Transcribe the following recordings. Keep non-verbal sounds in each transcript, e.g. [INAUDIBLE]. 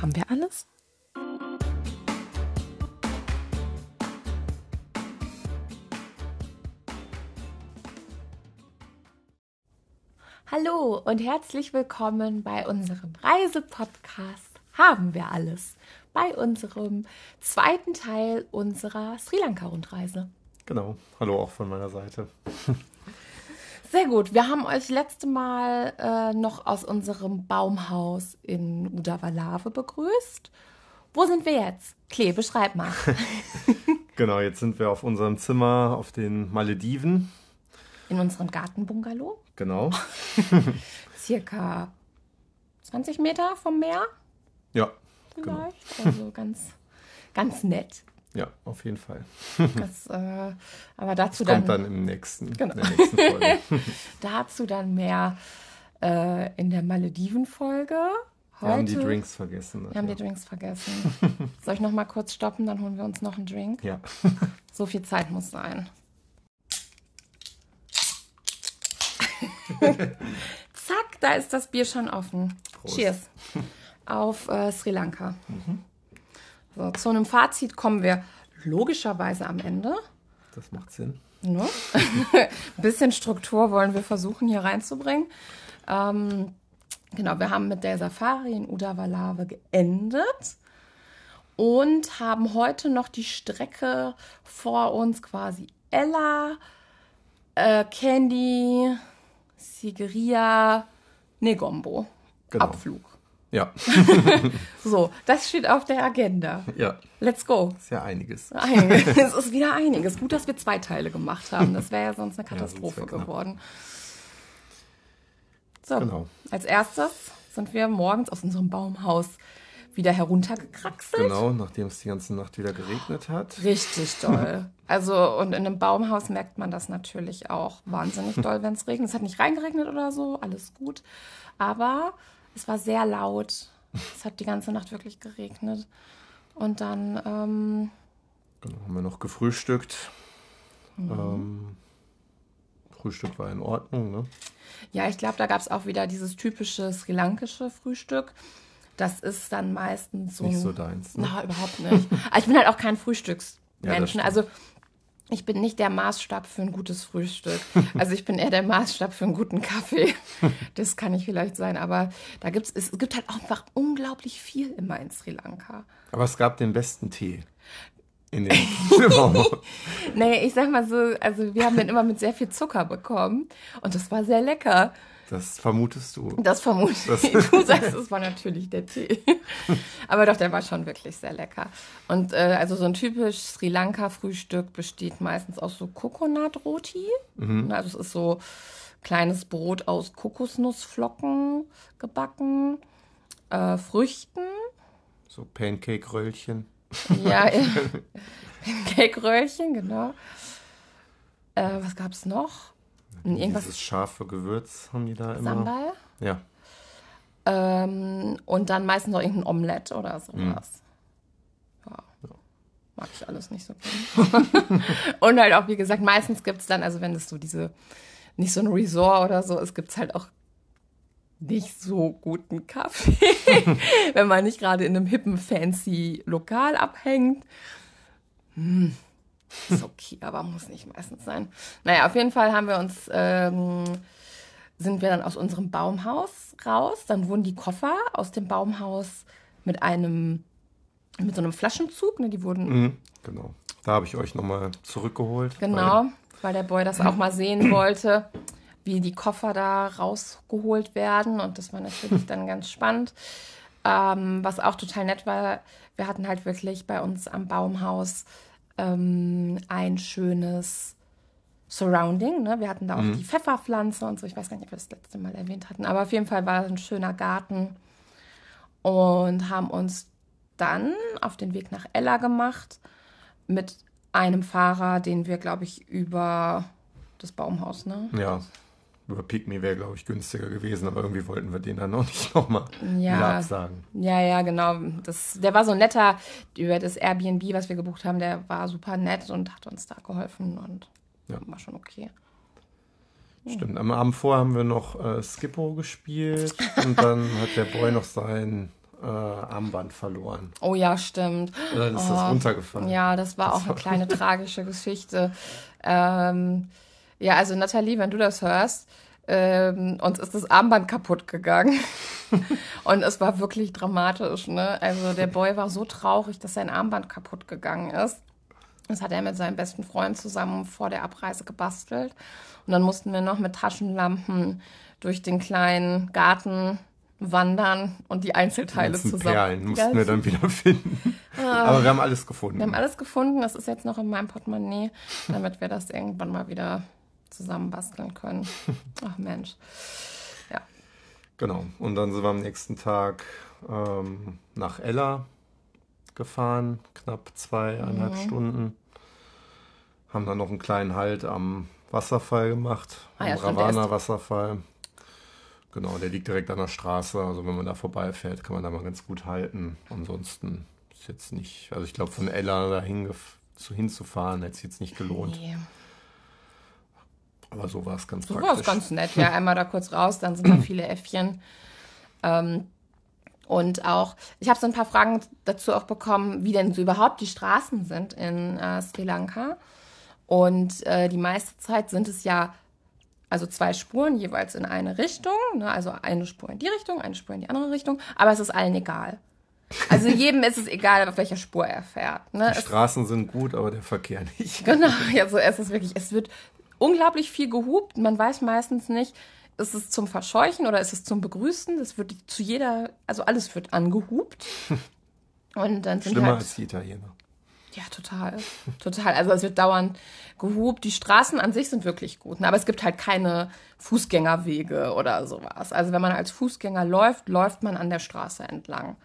Haben wir alles? Hallo und herzlich willkommen bei unserem Reisepodcast Haben wir alles? Bei unserem zweiten Teil unserer Sri Lanka-Rundreise. Genau. Hallo auch von meiner Seite. [LAUGHS] Sehr gut. Wir haben euch letzte Mal äh, noch aus unserem Baumhaus in Udavalave begrüßt. Wo sind wir jetzt? Klee, beschreib mal. [LAUGHS] genau, jetzt sind wir auf unserem Zimmer auf den Malediven. In unserem Gartenbungalow. Genau. [LAUGHS] Circa 20 Meter vom Meer. Ja. Vielleicht. Genau. Also ganz, ganz nett. Ja, auf jeden Fall. Das, äh, aber dazu das dann. Kommt dann im nächsten, genau. in der nächsten Folge. [LAUGHS] dazu dann mehr äh, in der Malediven-Folge. Wir haben die Drinks vergessen. Wir haben die Drinks vergessen. Soll ich noch mal kurz stoppen, dann holen wir uns noch einen Drink? Ja. [LAUGHS] So viel Zeit muss sein. [LAUGHS] Zack, da ist das Bier schon offen. Prost. Cheers. Auf äh, Sri Lanka. So, zu einem Fazit kommen wir logischerweise am Ende. Das macht Sinn. Ne? Ein [LAUGHS] bisschen Struktur wollen wir versuchen hier reinzubringen. Ähm, genau, wir haben mit der Safari in Udavalave geendet und haben heute noch die Strecke vor uns quasi Ella, äh, Candy, Sigiriya, Negombo. Genau. Abflug. Ja. [LAUGHS] So, das steht auf der Agenda. ja. Let's go. Ist ja einiges. Einiges. [LAUGHS] Es ist wieder einiges. Gut, dass wir zwei Teile gemacht haben. Das wäre ja sonst eine Ja, Katastrophe knapp. geworden. So, Genau. als erstes sind wir morgens aus unserem Baumhaus wieder heruntergekraxelt. Genau, nachdem es die ganze Nacht wieder geregnet hat. Richtig doll. [LAUGHS] Also, und in einem Baumhaus merkt man das natürlich auch wahnsinnig doll, wenn es regnet. Es hat nicht reingeregnet oder so, alles gut. Aber es war sehr laut. Es hat die ganze Nacht wirklich geregnet. Und dann, ähm, Genau, haben wir noch gefrühstückt. Mhm. Ähm, Frühstück war in Ordnung, ne? Ja, ich glaube, da gab es auch wieder dieses typische sri lankische Frühstück. Das ist dann meistens so. Nicht so deins. Ne? Na, überhaupt nicht. Aber ich bin halt auch kein Ja, Frühstücksmenschen. stimmt. also ich bin nicht der Maßstab für ein gutes Frühstück. [LAUGHS] Also ich bin eher der Maßstab für einen guten Kaffee. [LAUGHS] Das kann ich vielleicht sein. Aber da gibt's, es gibt halt auch einfach unglaublich viel immer in Sri Lanka. Aber es gab den besten Tee. In dem Raum. [LAUGHS] Nee, ich sag mal so, also wir haben den immer mit sehr viel Zucker bekommen. Und das war sehr lecker. Das vermutest du. Das vermute Das- ich. Du sagst, [LAUGHS] es war natürlich der Tee. Aber doch, der war schon wirklich sehr lecker. Und äh, also so ein typisch Sri Lanka-Frühstück besteht meistens aus so Coconut-Roti. Also es ist so kleines Brot aus Kokosnussflocken gebacken, äh, Früchten, So Pancake-Röllchen. ja, [LAUGHS] Pancake-Röhrchen, genau. Äh, was gab's noch? Irgendwas Dieses scharfe Gewürz haben die da immer. Sambal. Ja. Ähm, und dann meistens noch irgendein Omelett oder sowas. Ja. Mag ich alles nicht so gerne. [LAUGHS] und halt auch, wie gesagt, meistens gibt es dann, also wenn es so diese, nicht so ein Resort oder so ist, gibt es halt auch nicht so guten Kaffee, [LAUGHS] wenn man nicht gerade in einem hippen, fancy Lokal abhängt. Hm, ist okay, aber muss nicht meistens sein. Naja, auf jeden Fall haben wir uns ähm, sind wir dann aus unserem Baumhaus raus. Dann wurden die Koffer aus dem Baumhaus mit einem, mit so einem Flaschenzug, ne, die wurden, Mhm. Genau. Da habe ich euch nochmal zurückgeholt. genau, weil der Boy das auch mal sehen [CLEARS THROAT] wollte, wie die Koffer da rausgeholt werden. Und das war natürlich dann ganz spannend. Ähm, was auch total nett war, wir hatten halt wirklich bei uns am Baumhaus ähm, ein schönes Surrounding. Ne? Wir hatten da auch die Pfefferpflanze und so. Ich weiß gar nicht, ob wir das letzte Mal erwähnt hatten. Aber auf jeden Fall war es ein schöner Garten. Und haben uns dann auf den Weg nach Ella gemacht mit einem Fahrer, den wir, glaube ich, über das Baumhaus, ne? Ja. Über Pygmy wäre, glaube ich, günstiger gewesen, aber irgendwie wollten wir den dann [LAUGHS] noch nicht nochmal Ja. absagen. Ja, ja, genau. Das, der war so netter über das Airbnb, was wir gebucht haben. Der war super nett und hat uns da geholfen und Ja. war schon okay. Stimmt. Am Abend vorher haben wir noch äh, Skippo gespielt [LAUGHS] und dann hat der Boy noch sein äh, Armband verloren. Oh ja, stimmt. Und dann ist oh, das runtergefallen. Ja, das war das auch eine kleine [LAUGHS] tragische Geschichte. Ähm, ja, also Nathalie, wenn du das hörst, ähm, uns ist das Armband kaputt gegangen. [LAUGHS] und es war wirklich dramatisch. Ne? Also der Boy war so traurig, dass sein Armband kaputt gegangen ist. Das hat er mit seinem besten Freund zusammen vor der Abreise gebastelt. Und dann mussten wir noch mit Taschenlampen durch den kleinen Garten wandern und die Einzelteile die zusammen. Perlen mussten wir dann wieder finden. Ah, Aber wir haben alles gefunden. Wir haben alles gefunden. Das ist jetzt noch in meinem Portemonnaie, damit wir das irgendwann mal wieder zusammenbasteln können. [LAUGHS] Ach Mensch. Ja. Genau. Und dann sind wir am nächsten Tag ähm, nach Ella gefahren, knapp zweieinhalb mhm. Stunden. Haben dann noch einen kleinen Halt am Wasserfall gemacht, ah, am ja, Ravana Wasserfall. Genau, der liegt direkt an der Straße. Also wenn man da vorbeifährt, kann man da mal ganz gut halten. Ansonsten ist jetzt nicht, also ich glaube von Ella da hinzufahren, hätte es jetzt nicht gelohnt. Nee. Aber so war es ganz so praktisch. So war es ganz nett, ja. Einmal da kurz raus, dann sind da viele Äffchen. Ähm, und auch, ich habe so ein paar Fragen dazu auch bekommen, wie denn so überhaupt die Straßen sind in äh, Sri Lanka. Und äh, die meiste Zeit sind es ja also zwei Spuren jeweils in eine Richtung, ne? also eine Spur in die Richtung, eine Spur in die andere Richtung, aber es ist allen egal. Also jedem ist es egal, auf welcher Spur er fährt. Ne? Die Straßen sind gut, aber der Verkehr nicht. Genau, ja, so ist es wirklich. Es wird unglaublich viel gehupt. Man weiß meistens nicht, ist es zum Verscheuchen oder ist es zum Begrüßen? Das wird zu jeder, also alles wird angehupt. [LAUGHS] Und dann sind Schlimmer halt, als die Italiener. Ja, total. Total. Also es wird dauernd gehupt. Die Straßen an sich sind wirklich gut. Ne? Aber es gibt halt keine Fußgängerwege oder sowas. Also wenn man als Fußgänger läuft, läuft man an der Straße entlang.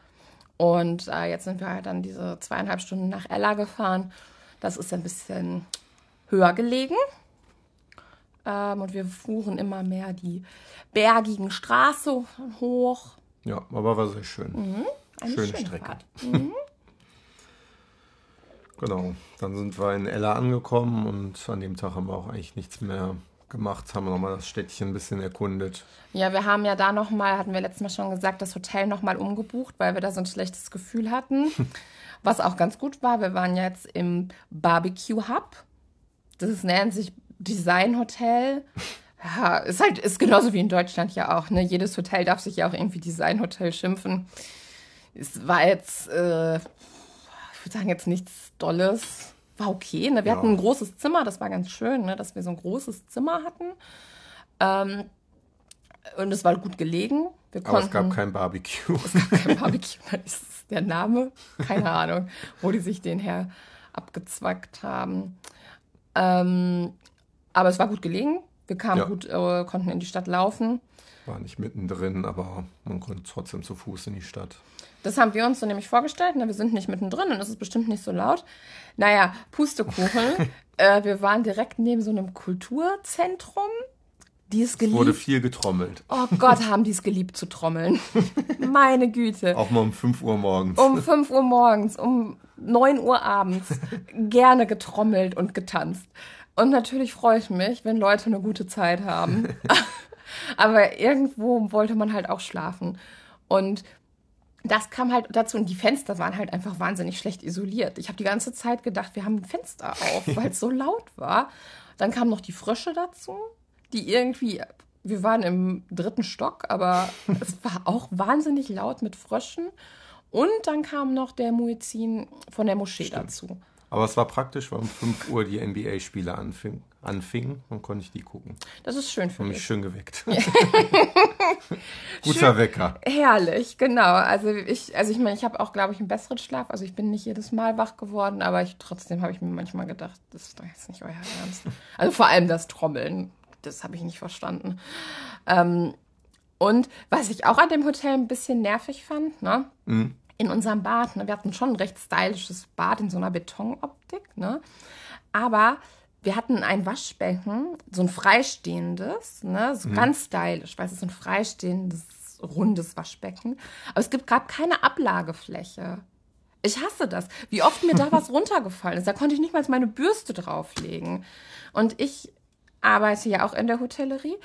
Und äh, jetzt sind wir halt dann diese zweieinhalb Stunden nach Ella gefahren. Das ist ein bisschen höher gelegen. Ähm, und wir fuhren immer mehr die bergigen Straße hoch. Ja, aber war sehr schön. Mhm. Schöne, schöne Strecke. [LAUGHS] Mhm. genau, dann sind wir in Ella angekommen und an dem Tag haben wir auch eigentlich nichts mehr gemacht, haben wir nochmal das Städtchen ein bisschen erkundet. Ja, wir haben ja da nochmal, hatten wir letztes Mal schon gesagt, das Hotel nochmal umgebucht, weil wir da so ein schlechtes Gefühl hatten. [LAUGHS] Was auch ganz gut war, wir waren jetzt im Barbecue Hub. Das nennt sich Designhotel. Ja, ist halt, ist genauso wie in Deutschland ja auch, ne? Jedes Hotel darf sich ja auch irgendwie Designhotel schimpfen. Es war jetzt, äh, ich würde sagen, jetzt nichts Dolles. War okay, ne? Wir ja. hatten ein großes Zimmer, das war ganz schön, ne? Dass wir so ein großes Zimmer hatten. Ähm, und es war gut gelegen. Wir Aber konnten, es gab kein Barbecue. Es gab kein Barbecue, [LAUGHS] das ist der Name. Keine Ahnung, wo die sich den her abgezwackt haben. Ähm, aber es war gut gelegen. Wir kamen ja. gut, äh, konnten in die Stadt laufen. War nicht mittendrin, aber man konnte trotzdem zu Fuß in die Stadt. Das haben wir uns so nämlich vorgestellt. Ne? Wir sind nicht mittendrin und es ist bestimmt nicht so laut. Naja, Pustekuchen. [LAUGHS] äh, wir waren direkt neben so einem Kulturzentrum. Die ist geliebt. Wurde viel getrommelt. Oh Gott, [LAUGHS] haben die es geliebt zu trommeln. [LAUGHS] Meine Güte. Auch mal um 5 Uhr morgens. Um 5 Uhr morgens, um 9 Uhr abends. Gerne getrommelt und getanzt. Und natürlich freue ich mich, wenn Leute eine gute Zeit haben. [LAUGHS] Aber irgendwo wollte man halt auch schlafen. Und das kam halt dazu und die Fenster waren halt einfach wahnsinnig schlecht isoliert. Ich habe die ganze Zeit gedacht, wir haben ein Fenster auf, weil es so [LAUGHS] laut war. Dann kamen noch die Frösche dazu, die irgendwie, wir waren im dritten Stock, aber es war auch wahnsinnig laut mit Fröschen. Und dann kam noch der Muezzin von der Moschee Stimmt. dazu. Aber es war praktisch, weil um 5 Uhr die NBA-Spiele anfingen anfing, dann konnte ich die gucken. Das ist schön für mich. mich schön geweckt. [LAUGHS] Guter schön, Wecker. Herrlich, genau. Also ich, also ich meine, ich habe auch, glaube ich, einen besseren Schlaf. Also ich bin nicht jedes Mal wach geworden, aber ich, trotzdem habe ich mir manchmal gedacht, das ist doch jetzt nicht euer Ernst. [LAUGHS] Also vor allem das Trommeln, das habe ich nicht verstanden. Ähm, und was ich auch an dem Hotel ein bisschen nervig fand, ne? Mhm in unserem Bad. Ne? Wir hatten schon ein recht stylisches Bad in so einer Betonoptik, ne? Aber wir hatten ein Waschbecken, so ein freistehendes, ne? so mhm. ganz stylisch, weil es ist so ein freistehendes, rundes Waschbecken. Aber es gibt gerade keine Ablagefläche. Ich hasse das. Wie oft mir da [LAUGHS] was runtergefallen ist. Da konnte ich nicht mal meine Bürste drauflegen. Und ich arbeite ja auch in der Hotellerie.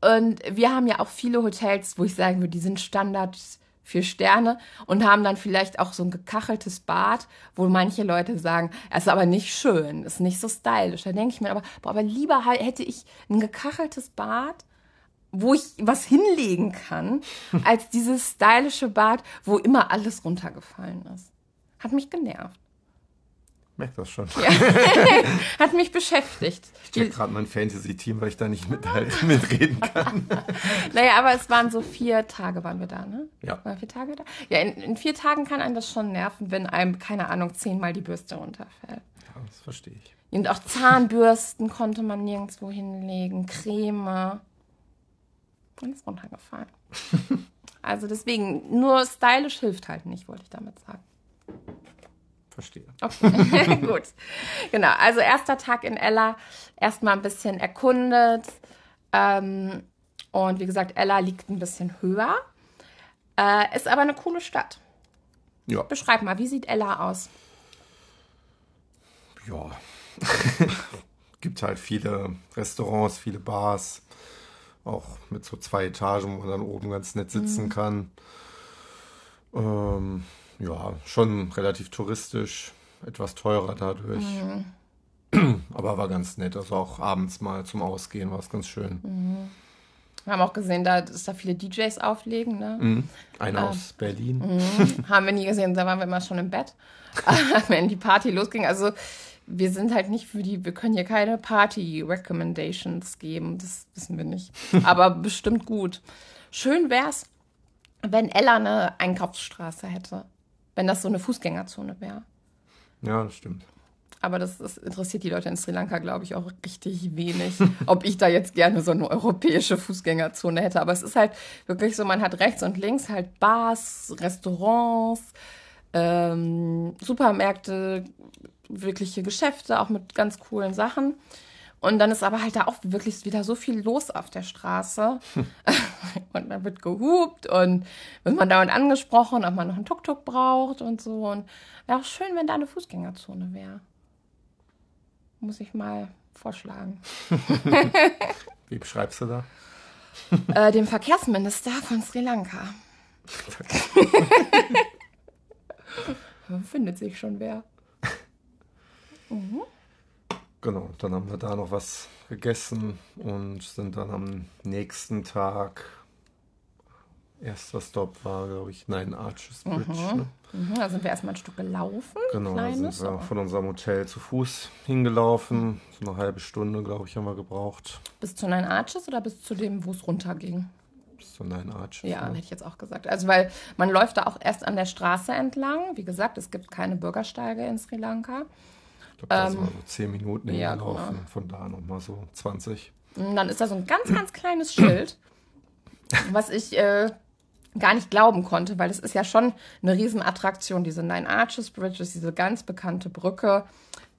Und wir haben ja auch viele Hotels, wo ich sagen würde, die sind Standard vier Sterne und haben dann vielleicht auch so ein gekacheltes Bad, wo manche Leute sagen, es ist aber nicht schön, ist nicht so stylisch. Da denke ich mir aber, boah, aber lieber hätte ich ein gekacheltes Bad, wo ich was hinlegen kann, [LAUGHS] als dieses stylische Bad, wo immer alles runtergefallen ist. Hat mich genervt. Merkt das schon. Ja. [LAUGHS] Hat mich beschäftigt. Ich check gerade mein Fantasy-Team, weil ich da nicht mit, halt, [LAUGHS] mitreden kann. [LAUGHS] naja, aber es waren so vier Tage waren wir da, ne? Ja. Waren vier Tage da? Ja, in, in, vier Tagen kann einem das schon nerven, wenn einem, keine Ahnung, zehnmal die Bürste runterfällt. Ja, das verstehe ich. Und auch Zahnbürsten konnte man nirgendwo hinlegen, Creme. Und ist runtergefallen. also deswegen, nur stylisch hilft halt nicht, wollte ich damit sagen. Verstehe. Okay, [LAUGHS] gut. Genau, also erster Tag in Ella, erstmal ein bisschen erkundet. Ähm, und wie gesagt, Ella liegt ein bisschen höher. Äh, ist aber eine coole Stadt. Ja. Beschreib mal, wie sieht Ella aus? Ja. [LAUGHS] Gibt halt viele Restaurants, viele Bars. Auch mit so zwei Etagen, wo man dann oben ganz nett sitzen mhm. kann. Ähm, ja, schon relativ touristisch, etwas teurer dadurch. Mhm. Aber war ganz nett. Also auch abends mal zum Ausgehen war es ganz schön. Mhm. Wir haben auch gesehen, da, dass da viele DJs auflegen. Ne? Mhm. Einer ähm, aus Berlin. Mhm. haben wir nie gesehen, da waren wir immer schon im Bett, [LAUGHS] wenn die Party losging. Also wir sind halt nicht für die, wir können hier keine Party-Recommendations geben, das wissen wir nicht. Aber bestimmt gut. Schön wäre es, wenn Ella eine Einkaufsstraße hätte wenn das so eine Fußgängerzone wäre. Ja, das stimmt. Aber das, das, interessiert die Leute in Sri Lanka, glaube ich, auch richtig wenig, [LAUGHS] ob ich da jetzt gerne so eine europäische Fußgängerzone hätte. Aber es ist halt wirklich so, man hat rechts und links halt Bars, Restaurants, ähm, Supermärkte, wirkliche Geschäfte, auch mit ganz coolen Sachen. Und dann ist aber halt da auch wirklich wieder so viel los auf der Straße. [LAUGHS] und dann wird gehupt und wird man dauernd angesprochen, ob man noch einen Tuk-Tuk braucht und so. Und wäre auch schön, wenn da eine Fußgängerzone wäre. Muss ich mal vorschlagen. [LAUGHS] Wie beschreibst du da? [LAUGHS] äh, dem Verkehrsminister von Sri Lanka. Findet sich schon wer. Mhm. Genau, dann haben wir da noch was gegessen und sind dann am nächsten Tag. Erster Stop war, glaube ich, Nine Arches Bridge. Mhm. Ne? Mhm, da sind wir erstmal ein Stück gelaufen. Genau, da sind wir von unserem Hotel zu Fuß hingelaufen. So eine halbe Stunde, glaube ich, haben wir gebraucht. Bis zu Nine Arches oder bis zu dem, wo es runterging? Bis zu Nine Arches. Ja, ne? hätte ich jetzt auch gesagt. Also, weil man läuft da auch erst an der Straße entlang. Wie gesagt, es gibt keine Bürgersteige in Sri Lanka. Glaube, da ähm, sind wir so 10 Minuten ja, gelaufen. Genau. Von da nochmal so 20. Und dann ist da so ein ganz, ganz kleines Schild, [CLEARS THROAT] was ich äh, gar nicht glauben konnte, weil es ist ja schon eine Riesenattraktion, diese Nine Arches Bridge, ist diese ganz bekannte Brücke.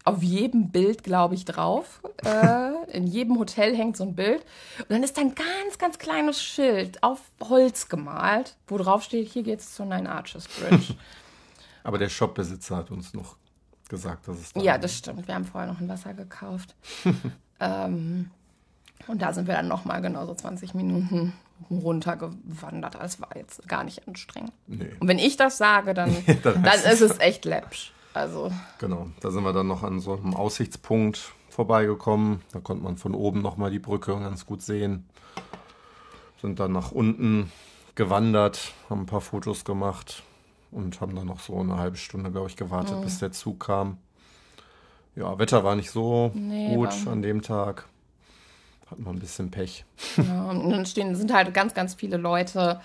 Auf jedem Bild, glaube ich, drauf. [LAUGHS] Äh, in jedem Hotel hängt so ein Bild. Und dann ist da ein ganz, ganz kleines Schild auf Holz gemalt, wo drauf steht, hier geht es zur Nine Arches Bridge. [LAUGHS] Aber der Shopbesitzer hat uns noch gesagt, dass es da Ja, das stimmt. Wir haben vorher noch ein Wasser gekauft. [LAUGHS] ähm, und da sind wir dann nochmal genau so 20 Minuten runtergewandert. Das war jetzt gar nicht anstrengend. Nee. Und wenn ich das sage, dann, [LAUGHS] dann, dann ist es echt läppsch. Also. Genau, da sind wir dann noch an so einem Aussichtspunkt vorbeigekommen. Da konnte man von oben nochmal die Brücke ganz gut sehen. Sind dann nach unten gewandert, haben ein paar Fotos gemacht und haben dann noch so eine halbe Stunde, glaube ich, gewartet, mhm. bis der Zug kam. Ja, Wetter war nicht so nee, gut an dem Tag. Hatten wir ein bisschen Pech. Ja, und dann stehen, sind halt ganz, ganz viele Leute,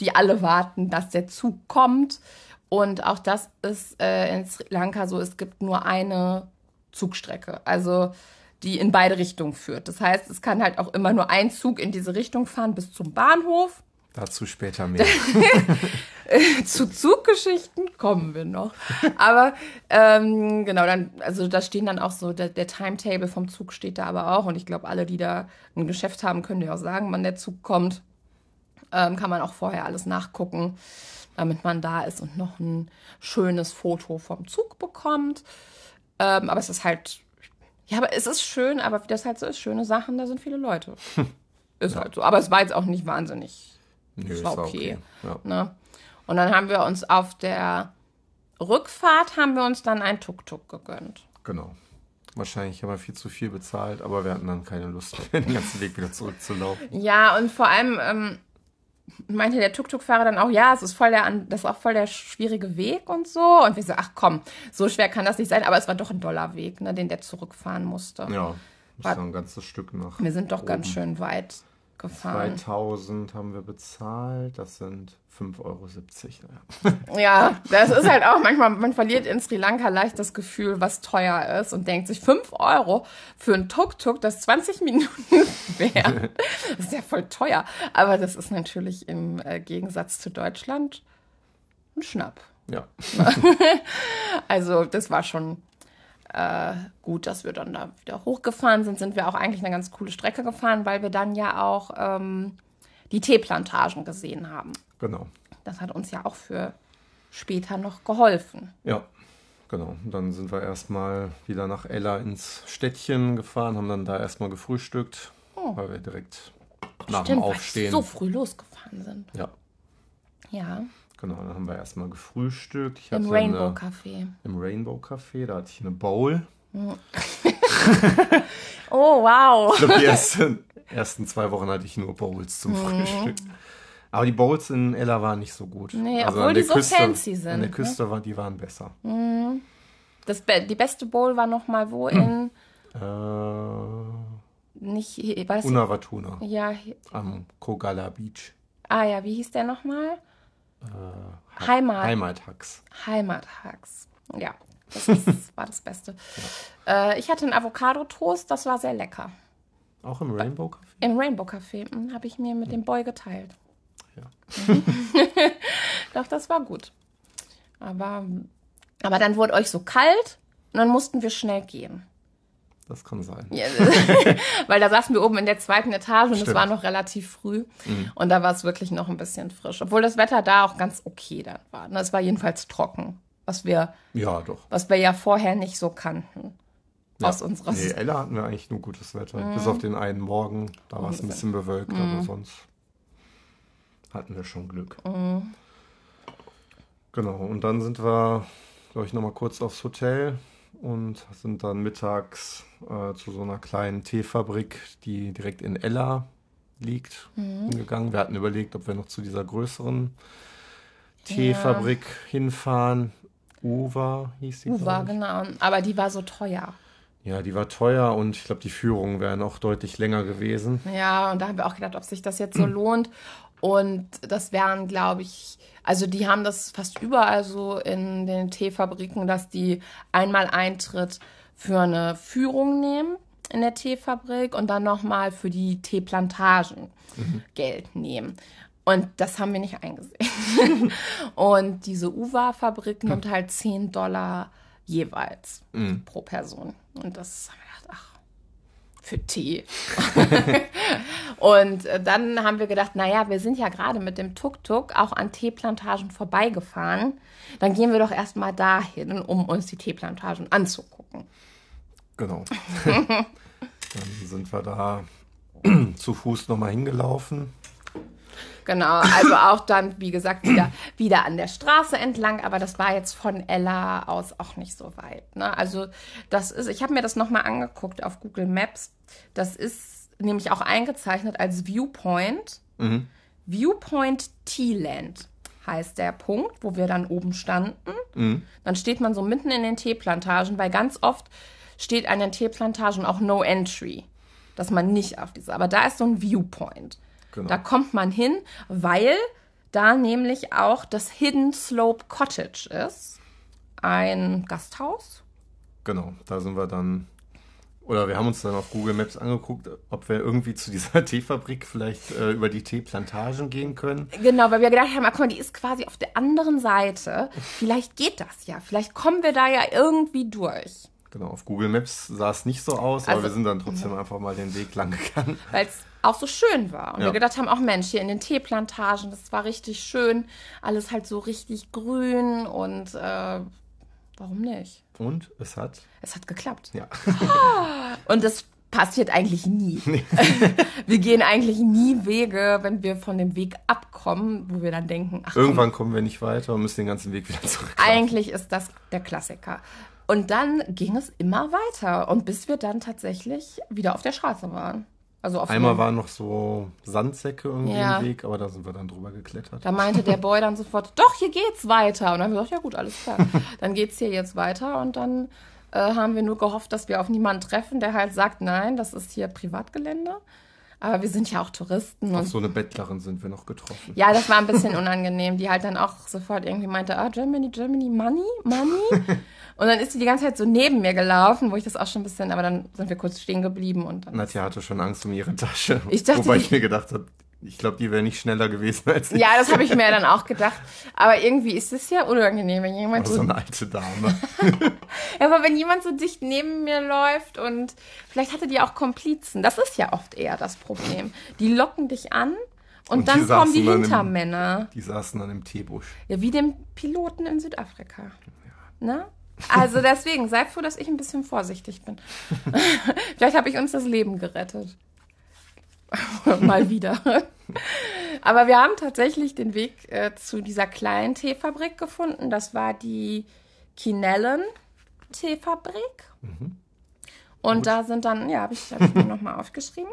die alle warten, dass der Zug kommt. Und auch das ist äh, in Sri Lanka so, es gibt nur eine Zugstrecke. Also die in beide Richtungen führt. Das heißt, es kann halt auch immer nur ein Zug in diese Richtung fahren bis zum Bahnhof. Dazu später mehr. [LAUGHS] [LAUGHS] Zu Zuggeschichten kommen wir noch. Aber ähm, genau, dann, also da stehen dann auch so, der, der, Timetable vom Zug steht da aber auch. Und ich glaube, alle, die da ein Geschäft haben, können dir auch sagen, wann der Zug kommt. Ähm, kann man auch vorher alles nachgucken, damit man da ist und noch ein schönes Foto vom Zug bekommt. Ähm, aber es ist halt, ja, aber es ist schön, aber wie das halt so ist, schöne Sachen, da sind viele Leute. Ist ja. halt so. Aber es war jetzt auch nicht wahnsinnig Nö, ist okay. okay. Ja. Ne? Und dann haben wir uns auf der Rückfahrt haben wir uns dann ein Tuk-Tuk gegönnt. Genau. Wahrscheinlich haben wir viel zu viel bezahlt, aber wir hatten dann keine Lust [LAUGHS] den ganzen Weg wieder zurückzulaufen. Ja, und vor allem ähm, meinte der Tuk-Tuk-Fahrer dann auch, ja, es ist voll der, das ist auch voll der schwierige Weg und so. Und wir so, ach komm, so schwer kann das nicht sein. Aber es war doch ein Dollarweg, ne, den der zurückfahren musste. Ja, das war ein ganzes Stück nach. Wir sind doch oben. ganz schön weit gefahren. 2000 haben wir bezahlt, das sind 5,70 Euro. Ja. Ja, das ist halt auch manchmal, man verliert in Sri Lanka leicht das Gefühl, was teuer ist und denkt sich 5 Euro für ein Tuk-Tuk, das 20 [LAUGHS] Minuten wäre. Das ist ja voll teuer. Aber das ist natürlich im äh, Gegensatz zu Deutschland ein Schnapp. ja. [LAUGHS] Also das war schon äh, gut, dass wir dann da wieder hochgefahren sind. Sind wir auch eigentlich eine ganz coole Strecke gefahren, weil wir dann ja auch ähm, die Teeplantagen gesehen haben. Genau. Das hat uns ja auch für später noch geholfen. Ja, genau. Und dann sind wir erstmal wieder nach Ella ins Städtchen gefahren, haben dann da erstmal gefrühstückt, weil wir direkt nach dem Oh. Stimmt, weil wir Aufstehen. so früh losgefahren sind. Ja, Ja, genau. Dann haben wir erstmal gefrühstückt. Ich im Rainbow Café. Im Rainbow Café, da hatte ich eine Bowl. [LAUGHS] Oh, wow. Ich glaube, die ersten, ersten zwei Wochen hatte ich nur Bowls zum Frühstück. Aber die Bowls in Ella waren nicht so gut. Also Nee, obwohl an der die so fancy sind, An der ne? Küste war, die waren besser. Das, be- die beste Bowl war noch mal wo in, Äh, nicht, hier, war das, Unawatuna ja, am Kogala Beach. ah ja, wie hieß der noch mal? Heimat. Heimathacks. Heimathacks. Ja, das ist, [LAUGHS] war das Beste. Äh, ich hatte einen Avocado-Toast, das war sehr lecker. Auch im Rainbow Café? Im Rainbow Café hm, habe ich mir mit dem Boy geteilt. Ja. [LAUGHS] Doch, das war gut. Aber, aber dann wurde euch so kalt und dann mussten wir schnell gehen. Das kann sein. Ja, [LAUGHS] weil da saßen wir oben in der zweiten Etage und es war noch relativ früh. Und da war es wirklich noch ein bisschen frisch. Obwohl das Wetter da auch ganz okay dann war. ne? Es war jedenfalls trocken, was wir, Ja, doch. was wir ja vorher nicht so kannten. Ja. Aus unserer Nee, Ella hatten wir eigentlich nur gutes Wetter. Bis Mhm. auf den einen Morgen. Da war es ein bisschen bewölkt, aber sonst hatten wir schon Glück. Mhm. Genau, und dann sind wir, glaube ich, nochmal kurz aufs Hotel und sind dann mittags äh, zu so einer kleinen Teefabrik, die direkt in Ella liegt, Mhm. hingegangen. Wir hatten überlegt, ob wir noch zu dieser größeren Teefabrik hinfahren. Uva hieß die. Uwa, genau. Aber die war so teuer. Ja, die war teuer und ich glaube, die Führungen wären auch deutlich länger gewesen. Ja, und da haben wir auch gedacht, ob sich das jetzt so [CLEARS THROAT] lohnt. Und das wären, glaube ich, also die haben das fast überall so in den Teefabriken, dass die einmal Eintritt für eine Führung nehmen in der Teefabrik und dann nochmal für die Teeplantagen Geld nehmen. Und das haben wir nicht eingesehen. [LAUGHS] und diese Uwa-Fabrik nimmt halt 10 Dollar jeweils pro Person. Und das haben wir gedacht, ach, für Tee. [LAUGHS] und äh, dann haben wir gedacht, naja, wir sind ja gerade mit dem Tuk-Tuk auch an Teeplantagen vorbeigefahren. Dann gehen wir doch erstmal dahin, um uns die Teeplantagen anzugucken. Genau. [LAUGHS] dann sind wir da [CLEARS THROAT] zu Fuß nochmal hingelaufen. Genau, also auch dann, wie gesagt, wieder, wieder an der Straße entlang, aber das war jetzt von Ella aus auch nicht so weit. Ne? Also das ist, ich habe mir das nochmal angeguckt auf Google Maps. Das ist nämlich auch eingezeichnet als Viewpoint. Viewpoint Tealand heißt der Punkt, wo wir dann oben standen. Dann steht man so mitten in den Teeplantagen, weil ganz oft steht an den Teeplantagen auch No Entry, dass man nicht auf diese, aber da ist so ein Viewpoint. Genau. Da kommt man hin, weil da nämlich auch das Hidden Slope Cottage ist. Ein Gasthaus. Genau, da sind wir dann, oder wir haben uns dann auf Google Maps angeguckt, ob wir irgendwie zu dieser [LAUGHS] Teefabrik vielleicht äh, über die Teeplantagen gehen können. Genau, weil wir gedacht haben, ah, guck mal, die ist quasi auf der anderen Seite. Vielleicht geht das ja. Vielleicht kommen wir da ja irgendwie durch. Genau, auf Google Maps sah es nicht so aus, aber Also- wir sind dann trotzdem einfach mal den Weg lang gegangen. [LAUGHS] Weil es auch so schön war. Und Ja. wir gedacht haben, auch Mensch, hier in den Teeplantagen, das war richtig schön. Alles halt so richtig grün und äh, warum nicht? Und es hat, Es hat geklappt. ja, [LAUGHS] Und das passiert eigentlich nie. [LAUGHS] wir gehen eigentlich nie Wege, wenn wir von dem Weg abkommen, wo wir dann denken, ach, irgendwann komm, kommen wir nicht weiter und müssen den ganzen Weg wieder zurück. Eigentlich ist das der Klassiker. Und dann ging es immer weiter und bis wir dann tatsächlich wieder auf der Straße waren. Also Einmal waren noch so Sandsäcke irgendwie ja. im Weg, aber da sind wir dann drüber geklettert. Da meinte der Boy dann sofort, [LAUGHS] doch, hier geht's weiter. Und dann haben wir gesagt, ja gut, alles klar. dann geht's hier jetzt weiter und dann äh, haben wir nur gehofft, dass wir auf niemanden treffen, der halt sagt, nein, das ist hier Privatgelände. Aber wir sind ja auch Touristen. Auf so eine Bettlerin sind wir noch getroffen. Ja, das war ein bisschen unangenehm, die halt dann auch sofort irgendwie meinte, ah, Germany, Germany, Money, Money. [LAUGHS] Und dann ist sie die ganze Zeit so neben mir gelaufen, wo ich das auch schon ein bisschen, aber dann sind wir kurz stehen geblieben und dann. Nadja hatte schon Angst um ihre Tasche. Ich dachte, wobei ich mir gedacht habe, ich glaube, die wäre nicht schneller gewesen [LAUGHS] als ich. Ja, das habe ich mir dann auch gedacht. Aber irgendwie ist es ja unangenehm, wenn jemand so, so eine alte Dame. [LAUGHS] ja, aber wenn jemand so dicht neben mir läuft und vielleicht hatte die auch Komplizen. Das ist ja oft eher das Problem. Die locken dich an und, und dann die kommen die Hintermänner. Im, die saßen dann im Teebusch. Ja, wie dem Piloten in Südafrika. Ja. Ne? Also deswegen, seid froh, dass ich ein bisschen vorsichtig bin. [LAUGHS] Vielleicht habe ich uns das Leben gerettet. [LAUGHS] Mal wieder. Aber wir haben tatsächlich den Weg äh, zu dieser kleinen Teefabrik gefunden. Das war die Kinellen Teefabrik. Mhm. Und Gut. da sind dann, ja, habe ich, hab ich mir nochmal aufgeschrieben.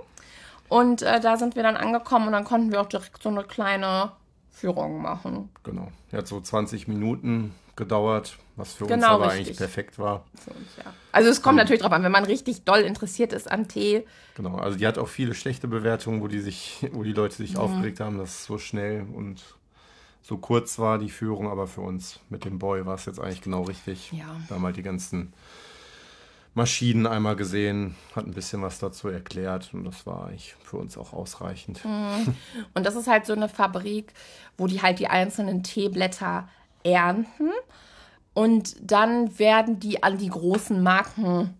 Und äh, da sind wir dann angekommen und dann konnten wir auch direkt so eine kleine Führung machen. Genau. Ja, so 20 Minuten gedauert, was für genau, uns aber richtig. eigentlich perfekt war. Uns, ja. Also es kommt um, natürlich drauf an, wenn man richtig doll interessiert ist an Tee. Genau, also die hat auch viele schlechte Bewertungen, wo die sich, wo die Leute sich mhm. aufgeregt haben, dass es so schnell und so kurz war die Führung, aber für uns mit dem Boy war es jetzt eigentlich genau richtig. Ja. Da haben halt die ganzen Maschinen einmal gesehen, hat ein bisschen was dazu erklärt und das war eigentlich für uns auch ausreichend. Mhm. Und das ist halt so eine Fabrik, wo die halt die einzelnen Teeblätter ernten und dann werden die an die großen Marken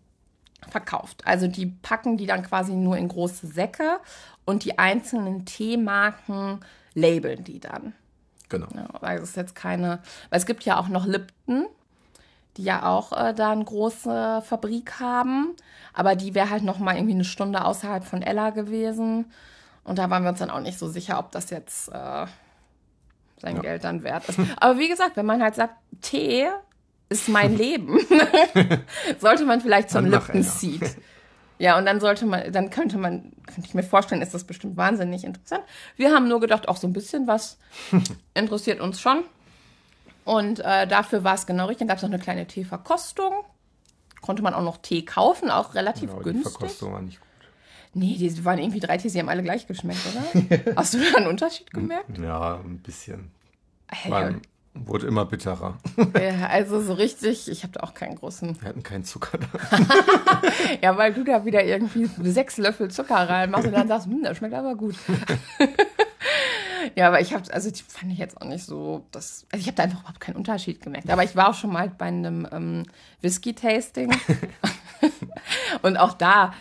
verkauft. Also die packen die dann quasi nur in große Säcke und die einzelnen Teemarken labeln die dann. Genau. Ja, weil es ist jetzt keine, weil es gibt ja auch noch Lipton, die ja auch äh, da eine große Fabrik haben, aber die wäre halt noch mal irgendwie eine Stunde außerhalb von Ella gewesen und da waren wir uns dann auch nicht so sicher, ob das jetzt äh, sein ja. Geld dann wert ist. Aber wie gesagt, wenn man halt sagt, Tee ist mein [LAUGHS] Leben, [LAUGHS] sollte man vielleicht zum Lipton Seed. Ja, und dann sollte man, dann könnte man, könnte ich mir vorstellen, ist das bestimmt wahnsinnig interessant. Wir haben nur gedacht, auch so ein bisschen was [LAUGHS] interessiert uns schon. Und äh, dafür war es genau richtig. Dann gab es noch eine kleine Teeverkostung. Konnte man auch noch Tee kaufen, auch relativ genau, günstig. Die Verkostung war nicht gut. Nee, die waren irgendwie drei Tees, die haben alle gleich geschmeckt, oder? Hast du da einen Unterschied gemerkt? Ja, ein bisschen. Man wurde immer bitterer. [LAUGHS] Ja, also so richtig, ich habe da auch keinen großen. Wir hatten keinen Zucker da. [LAUGHS] ja, weil du da wieder irgendwie sechs Löffel Zucker reinmachst und dann sagst, hm, das schmeckt aber gut. [LAUGHS] ja, aber ich habe, also die fand ich jetzt auch nicht so, das, also ich habe da einfach überhaupt keinen Unterschied gemerkt. Aber ich war auch schon mal bei einem ähm, Whisky-Tasting. und auch da,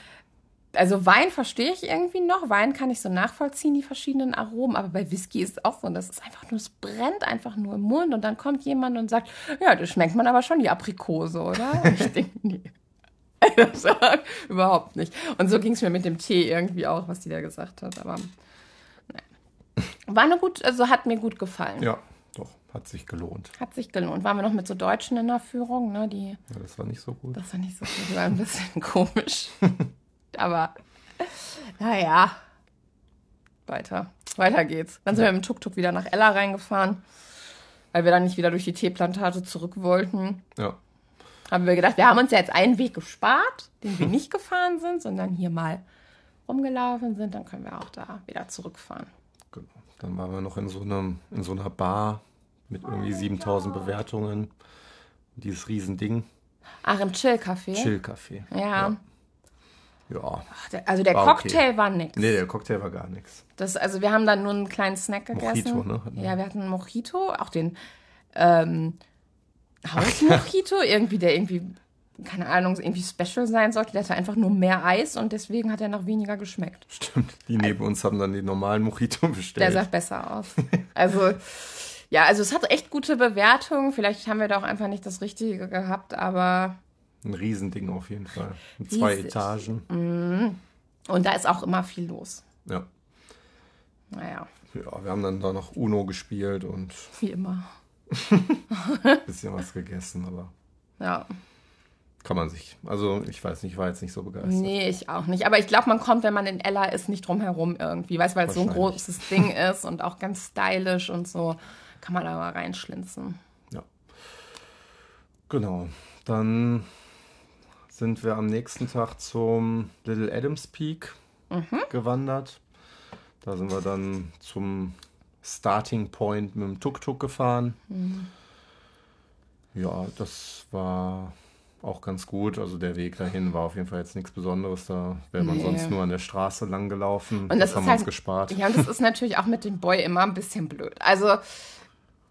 also Wein verstehe ich irgendwie noch. Wein kann ich so nachvollziehen, die verschiedenen Aromen. Aber bei Whisky ist es auch so. Das ist einfach nur, es brennt einfach nur im Mund. Und dann kommt jemand und sagt, ja, das schmeckt man aber schon die Aprikose, oder? Und ich denke, [LAUGHS] nee. [LAUGHS] Überhaupt nicht. Und so ging es mir mit dem Tee irgendwie auch, was die da gesagt hat. Aber naja. war eine gut, also hat mir gut gefallen. Ja, doch, hat sich gelohnt. Hat sich gelohnt. Waren wir noch mit so Deutschen in der Führung, ne? Die, ja, das war nicht so gut. Das war nicht so gut, die war ein bisschen [LAUGHS] komisch. Aber naja, weiter. Weiter geht's. Dann sind wir mit dem Tuk-Tuk wieder nach Ella reingefahren, weil wir dann nicht wieder durch die Teeplantage zurück wollten. Ja. Haben wir gedacht, wir haben uns ja jetzt einen Weg gespart, den wir nicht gefahren sind, sondern hier mal rumgelaufen sind. Dann können wir auch da wieder zurückfahren. Genau. Dann waren wir noch in so, einem, in so einer Bar mit irgendwie 7000 Bewertungen. Dieses Riesending. Ach, im Chill-Café? Chill-Café. ja. ja. Ja. Also der war Cocktail okay. war nix. Nee, der Cocktail war gar nichts. also wir haben dann nur einen kleinen Snack gegessen. Mojito, ne? Ja, wir hatten einen Mojito, auch den ähm, Haus-Mojito, [LAUGHS] irgendwie, der irgendwie, keine Ahnung, irgendwie special sein sollte. Der hatte einfach nur mehr Eis und deswegen hat er noch weniger geschmeckt. Stimmt, die neben also, uns haben dann den normalen Mojito bestellt. Der sah besser aus. Also, ja, also es hat echt gute Bewertungen. Vielleicht haben wir da auch einfach nicht das Richtige gehabt, aber ein Riesending auf jeden Fall. Mit zwei Riesig. Etagen. Und da ist auch immer viel los. Ja. Naja, Ja, wir haben dann da noch Uno gespielt und wie immer. ein [LAUGHS] bisschen was gegessen, aber Ja. kann man sich. Also ich weiß nicht, ich war jetzt nicht so begeistert. Nee, ich auch nicht. Aber ich glaube, man kommt, wenn man in Ella ist, nicht drum herum irgendwie. Weißt du, weil es so ein großes Ding ist und auch ganz stylisch und so. Kann man da mal reinschlinzen. Ja. Genau. Dann sind wir am nächsten Tag zum Little Adams Peak gewandert. Da sind wir dann zum Starting Point mit dem Tuk-Tuk gefahren. Ja, das war auch ganz gut. Also der Weg dahin war auf jeden Fall jetzt nichts Besonderes. Da wäre man Nee. sonst nur an der Straße lang gelaufen. Und das, haben ist wir halt, uns gespart. Ja, und das ist natürlich auch mit dem Boy immer ein bisschen blöd. Also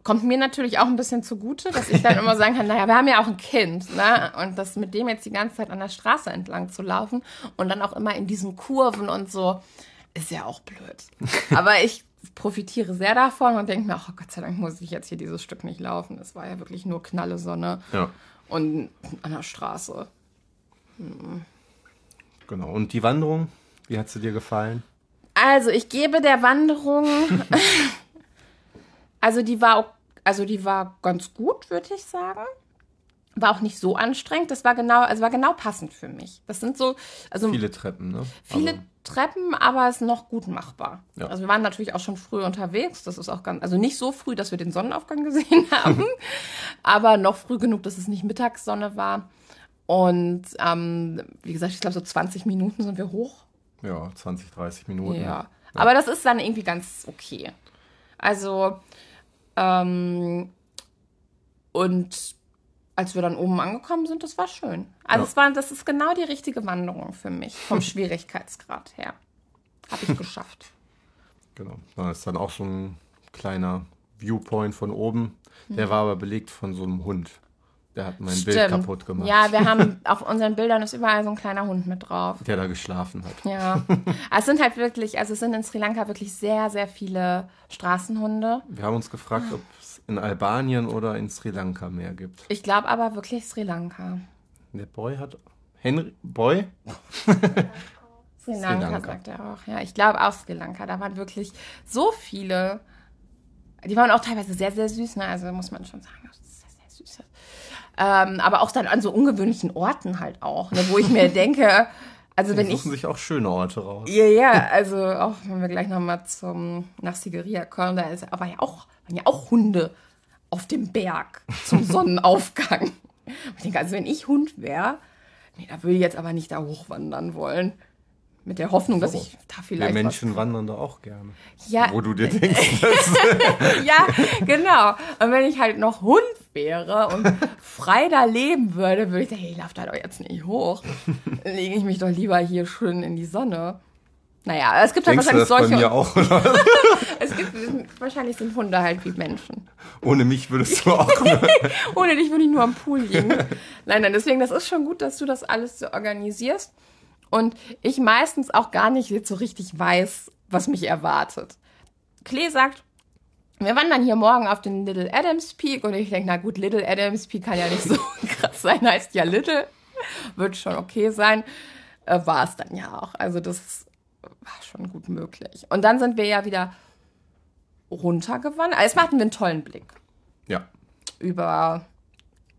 kommt mir natürlich auch ein bisschen zugute, dass ich dann [LAUGHS] immer sagen kann, naja, wir haben ja auch ein Kind, ne? Und das mit dem jetzt die ganze Zeit an der Straße entlang zu laufen und dann auch immer in diesen Kurven und so, ist ja auch blöd. [LAUGHS] Aber ich profitiere sehr davon und denke mir, oh Gott sei Dank muss ich jetzt hier dieses Stück nicht laufen. Es war ja wirklich nur knalle Sonne Ja, und an der Straße. genau. Und die Wanderung, wie hat sie dir gefallen? Also, ich gebe der Wanderung. [LAUGHS] also, die war, also die war ganz gut, würde ich sagen. War auch nicht so anstrengend. Das war genau, also war genau passend für mich. Das sind so, also Viele Treppen, ne? viele Also, Treppen, aber es ist noch gut machbar. Ja. Also wir waren natürlich auch schon früh unterwegs. Das ist auch ganz, also nicht so früh, dass wir den Sonnenaufgang gesehen [LAUGHS] haben, aber noch früh genug, dass es nicht Mittagssonne war. Und ähm, wie gesagt, ich glaube, so 20 Minuten sind wir hoch. ja, 20, 30 Minuten. Ja. Aber das ist dann irgendwie ganz okay. Also, ähm, und als wir dann oben angekommen sind, das war schön. Also Ja. es war, das ist genau die richtige Wanderung für mich, vom [LAUGHS] Schwierigkeitsgrad her. Habe ich geschafft. [LAUGHS] Genau. Da ist dann auch so ein kleiner Viewpoint von oben. Der war aber belegt von so einem Hund. Der hat mein Bild kaputt gemacht. Ja, wir haben [LAUGHS] auf unseren Bildern ist überall so ein kleiner Hund mit drauf. Der da geschlafen hat. Ja. Aber es sind halt wirklich, also es sind in Sri Lanka wirklich sehr, sehr viele Straßenhunde. Wir haben uns gefragt, ob es in Albanien oder in Sri Lanka mehr gibt. Ich glaube aber wirklich Sri Lanka. Der Boy hat. Henry. Boy? [LAUGHS] Sri Lanka, Lanka. sagt er auch. Ja, ich glaube auch Sri Lanka. Da waren wirklich so viele. Die waren auch teilweise sehr, sehr süß. Ne? Also muss man schon sagen, das ist sehr, sehr süß. Ähm, aber auch dann an so ungewöhnlichen Orten halt auch, ne? wo ich mir [LAUGHS] denke, also Die wenn ich suchen sich auch schöne Orte raus. ja, ja, [LAUGHS] also auch wenn wir gleich nochmal zum nach Sigiriya kommen, da ist aber ja auch, waren ja auch Hunde auf dem Berg zum [LAUGHS] Sonnenaufgang. Ich denke, also wenn ich Hund wäre, nee, da würde ich jetzt aber nicht da hochwandern wollen. Mit der Hoffnung, dass ich da Wir vielleicht. Menschen wandern da auch gerne. ja, Wo du dir denkst, [LAUGHS] dass ja, genau. Und wenn ich halt noch Hund wäre und frei da leben würde, würde ich sagen, hey, lauf da doch jetzt nicht hoch. Lege ich mich doch lieber hier schön in die Sonne. Naja, es gibt halt denkst du wahrscheinlich solche. mir auch, oder? [LAUGHS] Es gibt, wahrscheinlich sind Hunde halt wie Menschen. Ohne mich würdest du auch. [LAUGHS] Ohne dich würde ich nur am Pool liegen. Nein, nein, deswegen, das ist schon gut, dass du das alles so organisierst. Und ich meistens auch gar nicht jetzt so richtig weiß, was mich erwartet. Klee sagt, wir wandern hier morgen auf den Little Adams Peak und ich denke, na gut, Little Adams Peak kann ja nicht so [LAUGHS] krass sein, heißt ja Little. Wird schon okay sein. Äh, war es dann ja auch. Also das war schon gut möglich. Und dann sind wir ja wieder runtergewandert. Also erstmal hatten wir einen tollen Blick Ja. über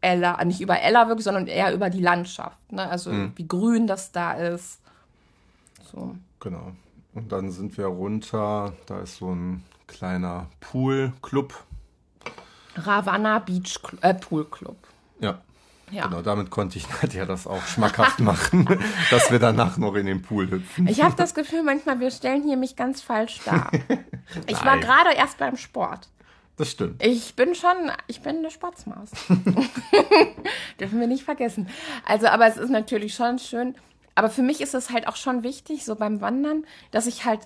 Ella, nicht über Ella wirklich, sondern eher über die Landschaft. Ne? Also wie grün das da ist. So. Genau. Und dann sind wir runter. Da ist so ein kleiner Pool-Club. Ravana Beach Cl äh, Pool Club. Ja. Ja. Genau, damit konnte ich [LAUGHS] Nadja das auch schmackhaft machen, [LAUGHS] dass wir danach noch in den Pool hüpfen. Ich habe das Gefühl, manchmal, wir stellen hier mich ganz falsch dar. [LAUGHS] Ich war gerade erst beim Sport. Das stimmt. Ich bin schon, ich bin eine Sportsmaus. [LAUGHS] [LAUGHS] Dürfen wir nicht vergessen. Also, aber es ist natürlich schon schön. Aber für mich ist es halt auch schon wichtig, so beim Wandern, dass ich halt,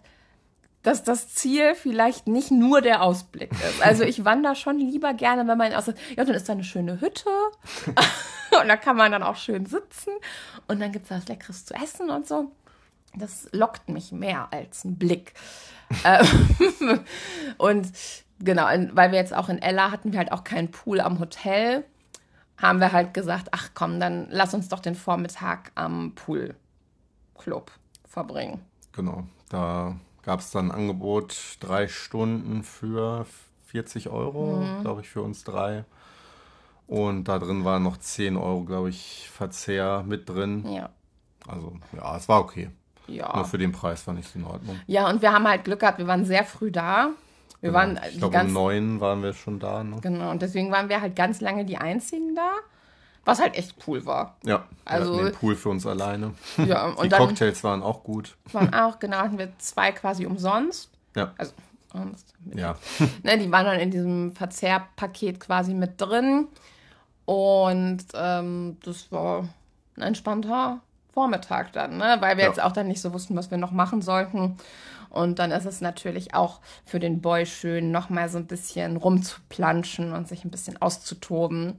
dass das Ziel vielleicht nicht nur der Ausblick ist. [LAUGHS] Also ich wandere schon lieber gerne, wenn man aus, ja, dann ist da eine schöne Hütte und da kann man dann auch schön sitzen und dann gibt es was Leckeres zu essen und so. Das lockt mich mehr als ein Blick. Ähm, und genau, weil wir jetzt auch in Ella hatten wir halt auch keinen Pool am Hotel. haben wir halt gesagt, ach komm, dann lass uns doch den Vormittag am Poolclub verbringen. Genau, da gab es dann ein Angebot, drei Stunden für 40 Euro, mhm. glaube ich, für uns drei. Und da drin waren noch 10 Euro, glaube ich, Verzehr mit drin. Ja. Also, ja, es war okay. Ja. Nur für den Preis ich es in Ordnung. Ja, und wir haben halt Glück gehabt, wir waren sehr früh da. Wir genau. waren ich glaube, um neun waren wir schon da. Ne? Genau, und deswegen waren wir halt ganz lange die Einzigen da. Was halt echt cool war. Ja, also wir den Pool für uns alleine. Ja, [LAUGHS] und die dann Cocktails waren auch gut. Waren auch, genau, hatten wir zwei quasi umsonst. Ja. Also, umsonst. Ja. [LAUGHS] Ne, die waren dann in diesem Verzehrpaket quasi mit drin. Und ähm, das war ein entspannter Vormittag dann, ne? weil wir Ja. jetzt auch dann nicht so wussten, was wir noch machen sollten. Und dann ist es natürlich auch für den Boy schön, nochmal so ein bisschen rumzuplanschen und sich ein bisschen auszutoben.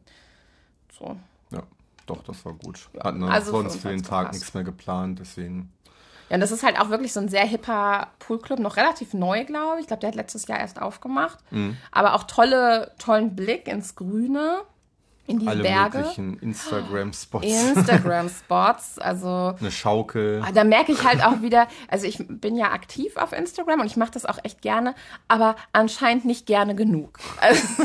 So. Ja, doch, das war gut. Hatten dann Also für sonst uns für den Tag nichts mehr geplant, deswegen. Ja, und das ist halt auch wirklich so ein sehr hipper Poolclub, noch relativ neu, glaube ich. Ich glaube, der hat letztes Jahr erst aufgemacht. Mhm. Aber auch tolle, tollen Blick ins Grüne, in die Alle Berge. möglichen Instagram-Spots. Instagram-Spots, also [LAUGHS] Eine Schaukel. Ah, Da merke ich halt auch wieder, also ich bin ja aktiv auf Instagram und ich mache das auch echt gerne, aber anscheinend nicht gerne genug. [LAUGHS] Also,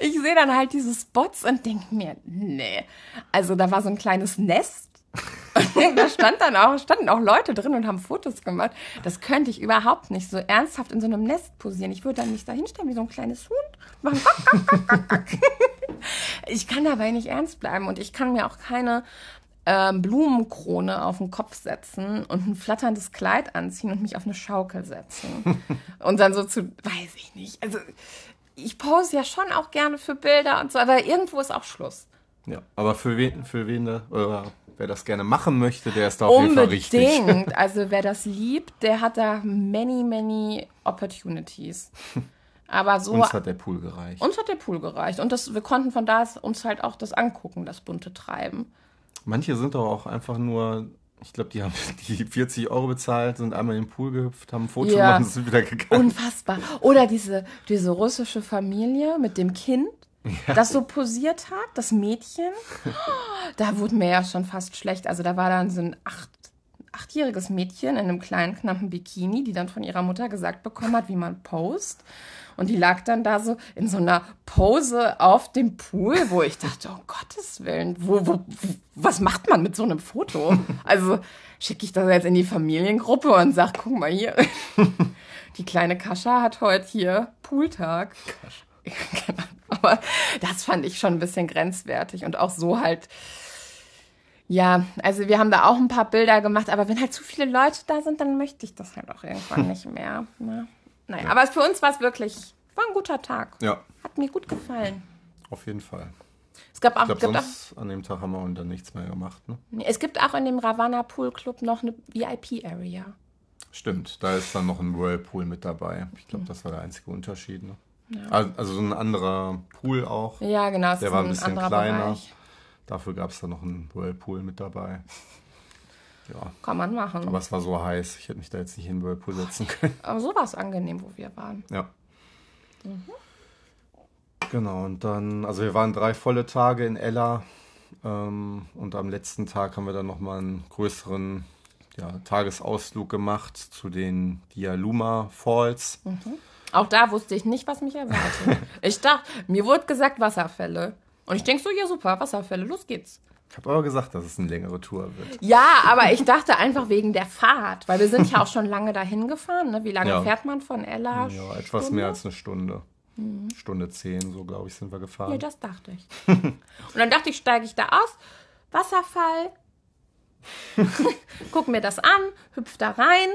ich sehe dann halt diese Spots und denke mir, nee. Also da war so ein kleines Nest. [LAUGHS] Da stand dann auch, standen auch Leute drin und haben Fotos gemacht. Das könnte ich überhaupt nicht so ernsthaft in so einem Nest posieren. Ich würde dann mich da hinstellen wie so ein kleines Huhn. Machen. [LAUGHS] Ich kann dabei nicht ernst bleiben und ich kann mir auch keine ähm, Blumenkrone auf den Kopf setzen und ein flatterndes Kleid anziehen und mich auf eine Schaukel setzen. [LAUGHS] und dann so zu, weiß ich nicht. Also ich pose ja schon auch gerne für Bilder und so, aber irgendwo ist auch Schluss. Ja, aber für wen, für wen da, oder wer das gerne machen möchte, der ist da auf jeden Fall richtig. Unbedingt. [LAUGHS] Also wer das liebt, der hat da many, many opportunities. Aber so Uns hat der Pool gereicht. uns hat der Pool gereicht. Und das, wir konnten von da uns halt auch das angucken, das bunte Treiben. Manche sind doch auch einfach nur, ich glaube, die haben [LAUGHS] die 40 Euro bezahlt, sind einmal in den Pool gehüpft, haben ein Foto Ja. gemacht und sind wieder gegangen. Unfassbar. Oder diese, diese russische Familie mit dem Kind, das so posiert hat, das Mädchen. [LAUGHS] Da wurde mir ja schon fast schlecht. Also da war dann so ein acht, achtjähriges Mädchen in einem kleinen, knappen Bikini, die dann von ihrer Mutter gesagt bekommen hat, wie man post. Und die lag dann da so in so einer Pose auf dem Pool, wo ich dachte, oh Gottes Willen, wo, wo, was macht man mit so einem Foto? Also schicke ich das jetzt in die Familiengruppe und sag, guck mal hier, [LAUGHS] die kleine Kascha hat heute hier Pooltag. Genau. [LAUGHS] Aber das fand ich schon ein bisschen grenzwertig und auch so halt. Ja, also wir haben da auch ein paar Bilder gemacht, aber wenn halt zu viele Leute da sind, dann möchte ich das halt auch irgendwann [LAUGHS] nicht mehr. Ne? Naja, aber für uns war es wirklich, war ein guter Tag. Ja, Hat mir gut gefallen. auf jeden Fall. Es gab auch, Ich glaube, gibt auch, sonst an dem Tag haben wir dann nichts mehr gemacht. Ne? es gibt auch in dem Ravana Pool Club noch eine VIP-Area. Stimmt, da ist dann noch ein Whirlpool mit dabei. Ich glaube, das war der einzige Unterschied. Ne? Also, also so ein anderer Pool auch. Ja, genau, Der war ein ein bisschen kleiner. Bereich. Dafür gab es dann noch einen Whirlpool mit dabei. Ja, Kann man machen. aber es war so heiß, ich hätte mich da jetzt nicht in den Whirlpool setzen können. Aber so war es angenehm, wo wir waren. Ja. Genau, und dann, also wir waren drei volle Tage in Ella ähm, und am letzten Tag haben wir dann nochmal einen größeren ja, Tagesausflug gemacht zu den Dialuma Falls. Auch da wusste ich nicht, was mich erwartet. [LAUGHS] ich dachte, mir wurde gesagt Wasserfälle. Und ich denke so, ja super, Wasserfälle, los geht's. Ich habe aber gesagt, dass es eine längere Tour wird. Ja, aber ich dachte einfach wegen der Fahrt, weil wir sind ja auch schon lange dahin gefahren. Ne? Wie lange Ja. fährt man von Ella? Ja, etwas Stunde? mehr als eine Stunde. Stunde zehn, so glaube ich, sind wir gefahren. Ja, das dachte ich. Und dann dachte ich, steige ich da aus, Wasserfall, [LAUGHS] [LAUGHS] guck mir das an, hüpf da rein.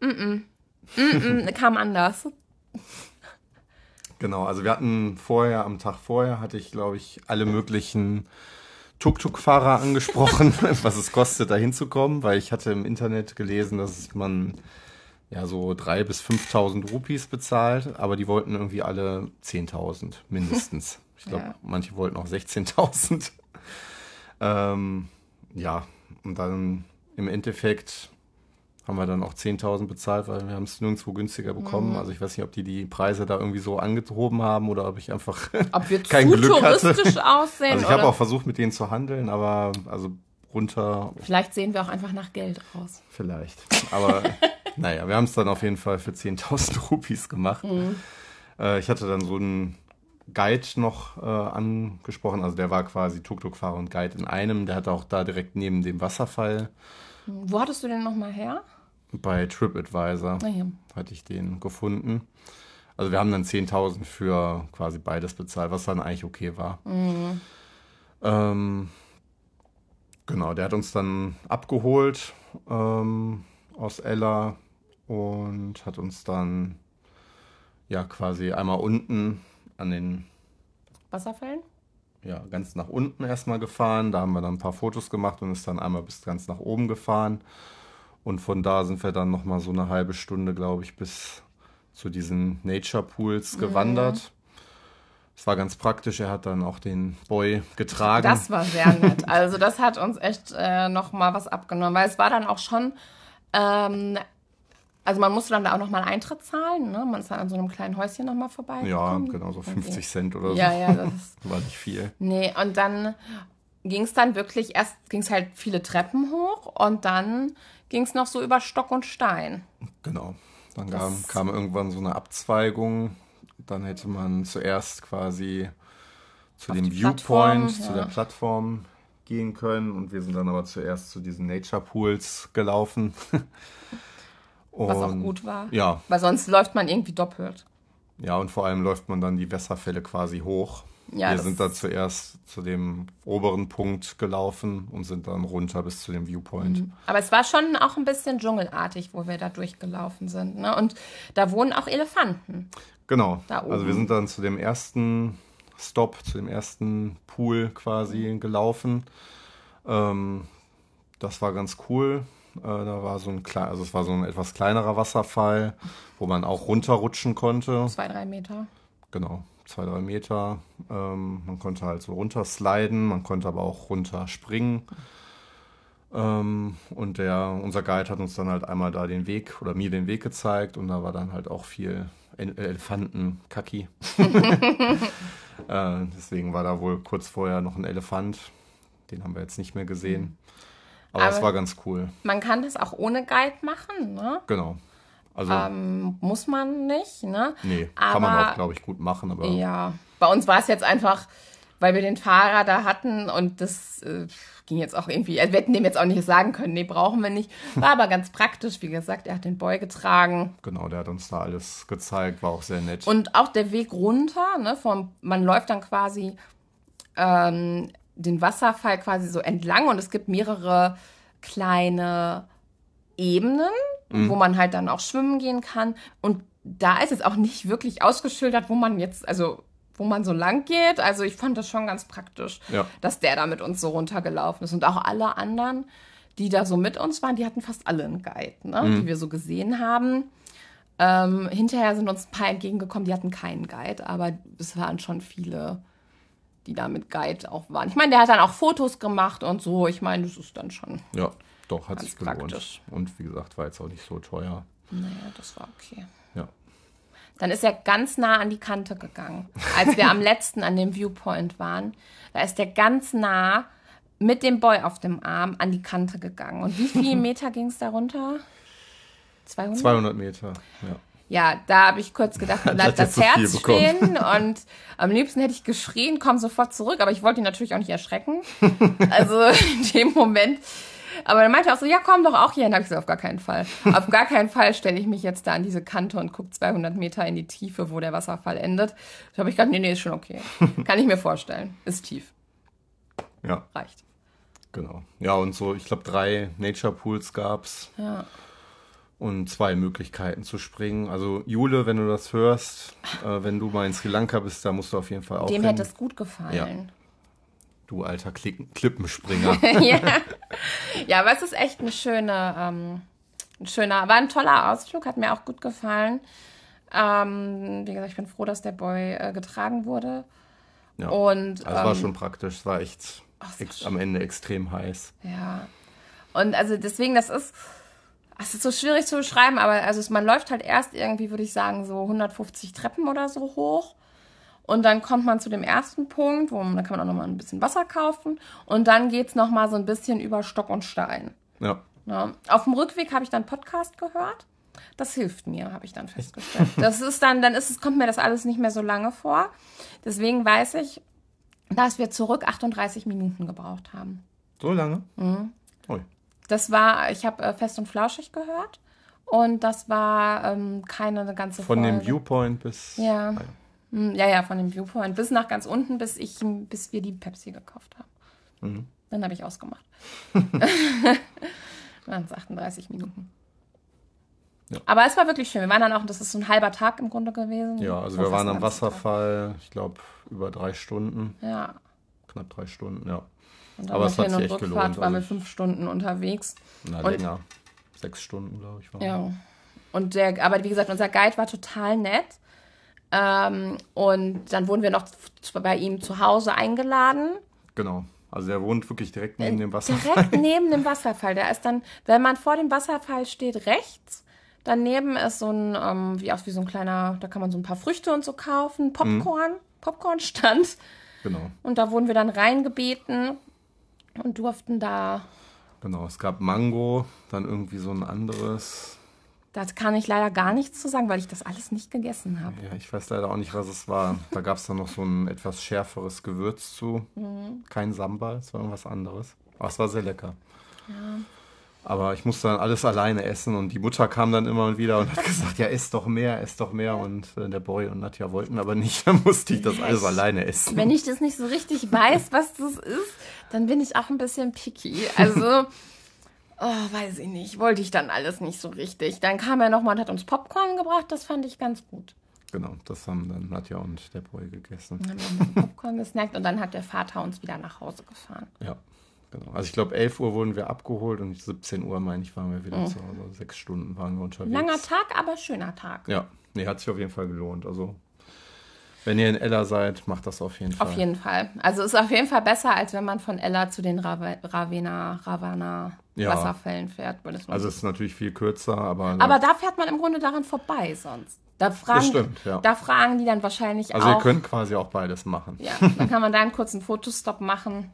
Mm -mm. Mm kam anders. Genau, also wir hatten vorher, am Tag vorher, hatte ich, glaube ich, alle möglichen Tuk-Tuk-Fahrer angesprochen, [LAUGHS] [LAUGHS] was es kostet, da hinzukommen, weil ich hatte im Internet gelesen, dass man ja so 3.000 bis 5.000 Rupees bezahlt, aber die wollten irgendwie alle 10.000 mindestens. [LAUGHS] Ich glaube, Ja. manche wollten auch 16.000. ähm, ja, und dann im Endeffekt haben wir dann auch 10.000 bezahlt, weil wir haben es nirgendwo günstiger bekommen. Mhm. Also ich weiß nicht, ob die die Preise da irgendwie so angehoben haben oder ob ich einfach [LAUGHS] ob wir [LAUGHS] kein zu Glück touristisch hatte. aussehen. Also ich habe auch versucht, mit denen zu handeln, aber also runter. Vielleicht sehen wir auch einfach nach Geld aus. Vielleicht. Aber [LAUGHS] naja, wir haben es dann auf jeden Fall für 10.000 Rupees gemacht. Mhm. Äh, ich hatte dann so einen Guide noch äh, angesprochen. Also der war quasi Tuk-Tuk-Fahrer und Guide in einem. Der hatte auch da direkt neben dem Wasserfall. Wo hattest du den nochmal her? Bei TripAdvisor ah, ja. hatte ich den gefunden. Also wir haben dann 10.000 für quasi beides bezahlt, was dann eigentlich okay war. Mhm. Ähm, genau, der hat uns dann abgeholt ähm, aus Ella und hat uns dann ja quasi einmal unten an den Wasserfällen? Ja, ganz nach unten erstmal gefahren. Da haben wir dann ein paar Fotos gemacht und ist dann einmal bis ganz nach oben gefahren. Und von da sind wir dann nochmal so eine halbe Stunde, glaube ich, bis zu diesen Nature Pools gewandert. Es war ganz praktisch, er hat dann auch den Boy getragen. Das war sehr nett. Also das hat uns echt äh, nochmal was abgenommen, weil es war dann auch schon ähm, also man musste dann da auch nochmal Eintritt zahlen, ne? Man ist dann an so einem kleinen Häuschen nochmal vorbei. Ja, genau, so 50 okay. Cent oder so. Ja, ja, das [LAUGHS] war nicht viel. Nee, und dann ging es dann wirklich, erst ging es halt viele Treppen hoch und dann ging es noch so über Stock und Stein. Genau. Dann kam, kam irgendwann so eine Abzweigung. Dann hätte man zuerst quasi zu dem Viewpoint, ja. zu der Plattform gehen können. Und wir sind dann aber zuerst zu diesen Nature Pools gelaufen. [LAUGHS] Was auch gut war. Ja. Weil sonst läuft man irgendwie doppelt. Ja, und vor allem läuft man dann die Wässerfälle quasi hoch. Ja, wir sind da zuerst zu dem oberen Punkt gelaufen und sind dann runter bis zu dem Viewpoint. Mhm. Aber es war schon auch ein bisschen dschungelartig, wo wir da durchgelaufen sind. Ne? Und da wohnen auch Elefanten. Genau. Also wir sind dann zu dem ersten Stop, zu dem ersten Pool quasi gelaufen. Ähm, das war ganz cool. Äh, da war so ein klein, also es war so ein etwas kleinerer Wasserfall, wo man auch runterrutschen konnte. Zwei, drei Meter. Genau, zwei, drei Meter. Ähm, man konnte halt so runtersliden, man konnte aber auch runterspringen. Ähm, und der, unser Guide hat uns dann halt einmal da den Weg oder mir den Weg gezeigt und da war dann halt auch viel Elefantenkacki. [LAUGHS] äh, deswegen war da wohl kurz vorher noch ein Elefant. Den haben wir jetzt nicht mehr gesehen. Aber, es war ganz cool. Man kann das auch ohne Guide machen, ne? Genau. Also, ähm, muss man nicht, ne? Nee, aber, kann man auch, glaube ich, gut machen. Aber ja, bei uns war es jetzt einfach, weil wir den Fahrer da hatten und das äh, ging jetzt auch irgendwie, also wir hätten dem jetzt auch nicht sagen können, nee, brauchen wir nicht. [LAUGHS] War aber ganz praktisch, wie gesagt, er hat den Boy getragen. Genau, der hat uns da alles gezeigt, war auch sehr nett. Und auch der Weg runter, ne, vom, man läuft dann quasi ähm, den Wasserfall quasi so entlang und es gibt mehrere kleine Ebenen, mhm. wo man halt dann auch schwimmen gehen kann. Und da ist es auch nicht wirklich ausgeschildert, wo man jetzt, also wo man so lang geht. Also ich fand das schon ganz praktisch, ja. dass der da mit uns so runtergelaufen ist. Und auch alle anderen, die da so mit uns waren, die hatten fast alle einen Guide, ne? Mhm. die wir so gesehen haben. Ähm, hinterher sind uns ein paar entgegengekommen, die hatten keinen Guide, aber es waren schon viele die da mit Guide auch waren. Ich meine, der hat dann auch Fotos gemacht und so. Ich meine, das ist dann schon. Ja, doch, hat sich gelohnt. Und wie gesagt, war jetzt auch nicht so teuer. Naja, das war okay. Ja. Dann ist er ganz nah an die Kante gegangen. Als wir am [LAUGHS] letzten an dem Viewpoint waren, da ist er ganz nah mit dem Boy auf dem Arm an die Kante gegangen. Und wie viele [LAUGHS] Meter ging es da runter? 200? 200 Meter, ja ja, da habe ich kurz gedacht, [LAUGHS] bleibt das Herz stehen und am liebsten hätte ich geschrien, komm sofort zurück, aber ich wollte ihn natürlich auch nicht erschrecken. Also in dem Moment. Aber dann meinte er auch so, ja, komm doch auch hier hin. Da habe ich gesagt, auf gar keinen Fall. [LAUGHS] auf gar keinen Fall stelle ich mich jetzt da an diese Kante und gucke 200 Meter in die Tiefe, wo der Wasserfall endet. Da habe ich gedacht, nee, nee, ist schon okay. [LAUGHS] Kann ich mir vorstellen. Ist tief. Ja. Reicht. Genau. Ja, und so, ich glaube, drei Nature Pools gab es. Ja und zwei Möglichkeiten zu springen. Also Jule, wenn du das hörst, äh, wenn du mal in Sri Lanka bist, da musst du auf jeden Fall auch Dem hätte es gut gefallen. Ja. Du alter Klick Klippenspringer. [LAUGHS] ja. ja, aber es ist echt eine schöne, ähm, ein schöner, war ein toller Ausflug, hat mir auch gut gefallen. Ähm, wie gesagt, ich bin froh, dass der Boy äh, getragen wurde. Ja. Und, also es war ähm, schon praktisch, es war echt Ach, am Ende extrem heiß. Ja. Und also deswegen, das ist Es ist so schwierig zu beschreiben, aber also es, man läuft halt erst irgendwie, würde ich sagen, so 150 Treppen oder so hoch. Und dann kommt man zu dem ersten Punkt, wo man, da kann man auch nochmal ein bisschen Wasser kaufen. Und dann geht es nochmal so ein bisschen über Stock und Stein. Ja. Ja. Auf dem Rückweg habe ich dann Podcast gehört. Das hilft mir, habe ich dann festgestellt. Das ist dann, dann ist es, kommt mir das alles nicht mehr so lange vor. Deswegen weiß ich, dass wir zurück 38 Minuten gebraucht haben. So lange? Mhm. Ui. Das war, ich habe äh, fest und flauschig gehört. Und das war ähm, keine ganze Von Folge. dem Viewpoint bis. Ja. Ah, Hm, Ja, ja, von dem Viewpoint bis nach ganz unten, bis ich, bis wir die Pepsi gekauft haben. Mhm. Dann habe ich ausgemacht. [LAUGHS] Waren es 38 Minuten. Ja. Aber es war wirklich schön. Wir waren dann auch, das ist so ein halber Tag im Grunde gewesen. Ja, also wir waren am ganzer Tag. Wasserfall, ich glaube, über drei Stunden, Ja. knapp drei Stunden, ja. Aber es hat sich echt Rückfahrt gelohnt, waren wir also- fünf Stunden unterwegs. Na, Und- länger. Sechs Stunden, glaube ich, waren. Ja. Und der, aber wie gesagt, unser Guide war total nett. Ähm, und dann wurden wir noch bei ihm zu Hause eingeladen. Genau. Also der wohnt wirklich direkt neben dem Wasserfall. Direkt [LAUGHS] neben dem Wasserfall. Der ist dann, wenn man vor dem Wasserfall steht, rechts. Daneben ist so ein, ähm, wie auch wie so ein kleiner, da kann man so ein paar Früchte und so kaufen. Popcorn, Popcornstand. Genau. Und da wurden wir dann reingebeten und durften da, Genau. Es gab Mango, dann irgendwie so ein anderes. Da kann ich leider gar nichts zu sagen, weil ich das alles nicht gegessen habe. Ja, ich weiß leider auch nicht, was es war. Da gab es dann noch so ein etwas schärferes Gewürz zu. Mhm. Kein Sambal, es war irgendwas anderes. Aber es war sehr lecker. Aber ich musste dann alles alleine essen und die Mutter kam dann immer wieder und hat gesagt, ja, ess doch mehr, ess doch mehr. Und äh, der Boy und Nadja wollten aber nicht, [LAUGHS] dann musste ich das alles alleine essen. Wenn ich das nicht so richtig weiß, was das ist, dann bin ich auch ein bisschen picky. Also, oh, weiß ich nicht, wollte ich dann alles nicht so richtig. Dann kam er nochmal und hat uns Popcorn gebracht, das fand ich ganz gut. Genau, das haben dann Nadja und der Boy gegessen. Dann haben wir Popcorn gesnackt und dann hat der Vater uns wieder nach Hause gefahren. Ja, genau. Also ich glaube, 11 Uhr wurden wir abgeholt und 17 Uhr, meine ich, waren wir wieder zu Hause. Sechs Stunden waren wir unterwegs. Langer Tag, aber schöner Tag. Ja, nee, hat sich auf jeden Fall gelohnt. Also, wenn ihr in Ella seid, macht das auf jeden Fall. Auf jeden Fall. Also ist auf jeden Fall besser, als wenn man von Ella zu den Rave- Ravenna, Ravana Ja. Wasserfällen fährt. Also, es ist natürlich viel kürzer, aber. aber da fährt man im Grunde daran vorbei sonst. Da fragen, stimmt, ja. da fragen die dann wahrscheinlich also, auch. ihr könnt quasi auch beides machen. Ja, dann kann man da einen kurzen Fotostopp machen.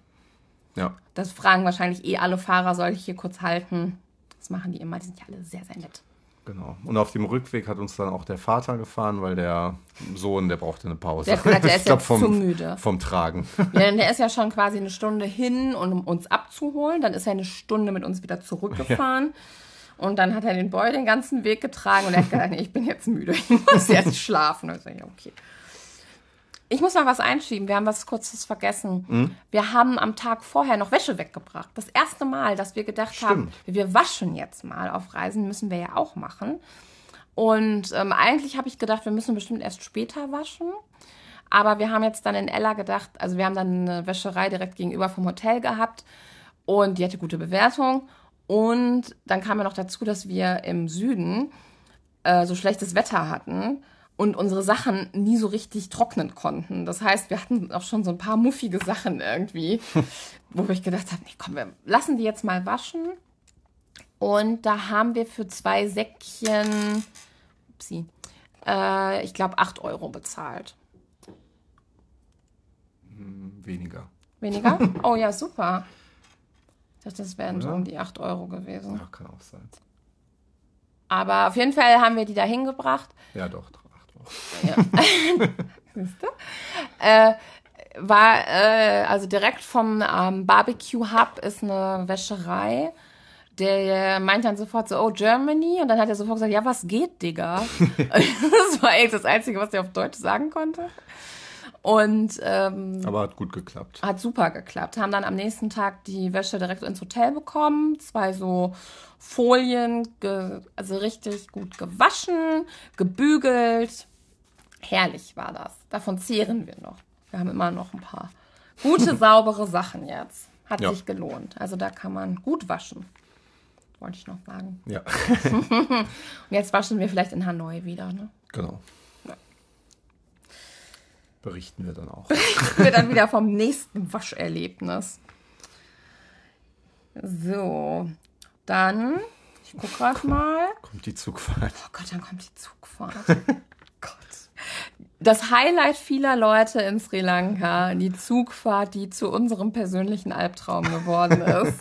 Ja, Das fragen wahrscheinlich eh alle Fahrer, soll ich hier kurz halten? Das machen die immer, die sind ja alle sehr, sehr nett. Genau. Und auf dem Rückweg hat uns dann auch der Vater gefahren, weil der Sohn, der brauchte eine Pause. Der gesagt, der [LAUGHS] ist glaub, vom, zu müde. Vom Tragen. [LAUGHS] Ja, der ist ja schon quasi eine Stunde hin, und um uns abzuholen. Dann ist er eine Stunde mit uns wieder zurückgefahren. Und dann hat er den Boy den ganzen Weg getragen und er hat gesagt, nee, ich bin jetzt müde, [LAUGHS] ich muss jetzt schlafen. Und ich ja, okay. Ich muss noch was einschieben. Wir haben was Kurzes vergessen. Wir haben am Tag vorher noch Wäsche weggebracht. Das erste Mal, dass wir gedacht haben, wir waschen jetzt mal auf Reisen, müssen wir ja auch machen. Und ähm, eigentlich habe ich gedacht, wir müssen bestimmt erst später waschen. Aber wir haben jetzt dann in Ella gedacht, also wir haben dann eine Wäscherei direkt gegenüber vom Hotel gehabt und die hatte gute Bewertung. Und dann kam ja noch dazu, dass wir im Süden äh, so schlechtes Wetter hatten und unsere Sachen nie so richtig trocknen konnten. Das heißt, wir hatten auch schon so ein paar muffige Sachen irgendwie, [LAUGHS] wo ich gedacht habe, nee, komm, wir lassen die jetzt mal waschen. Und da haben wir für zwei Säckchen, upsie, äh, ich glaube, 8 Euro bezahlt. Weniger. Weniger? [LAUGHS] Oh ja, super. Ich dachte, das wären so Oder? um die 8 Euro gewesen. Ja, kann auch sein. Aber auf jeden Fall haben wir die da hingebracht. Ja, doch. Ja. [LAUGHS] Siehst du? Äh, war, äh, also direkt vom ähm, Barbecue Hub ist eine Wäscherei. Der meint dann sofort so, oh, Germany. Und dann hat er sofort gesagt, ja, was geht, Digga? [LAUGHS] das war eigentlich das Einzige, was er auf Deutsch sagen konnte. Und ähm, Aber hat gut geklappt. hat super geklappt. Haben dann am nächsten Tag die Wäsche direkt ins Hotel bekommen. Zwei so Folien, also richtig gut gewaschen, gebügelt. Herrlich war das. Davon zehren wir noch. Wir haben immer noch ein paar gute, [LAUGHS] saubere Sachen jetzt. Hat Ja. sich gelohnt. Also da kann man gut waschen. Wollte ich noch sagen. Ja, [LAUGHS] Und jetzt waschen wir vielleicht in Hanoi wieder. Ne? genau. Berichten wir dann auch. wir dann wieder vom nächsten Wascherlebnis. So, dann Ich guck grad mal. Kommt die Zugfahrt. Oh Gott, dann kommt die Zugfahrt. [LAUGHS] Das Highlight vieler Leute in Sri Lanka, die Zugfahrt, die zu unserem persönlichen Albtraum geworden [LAUGHS] ist.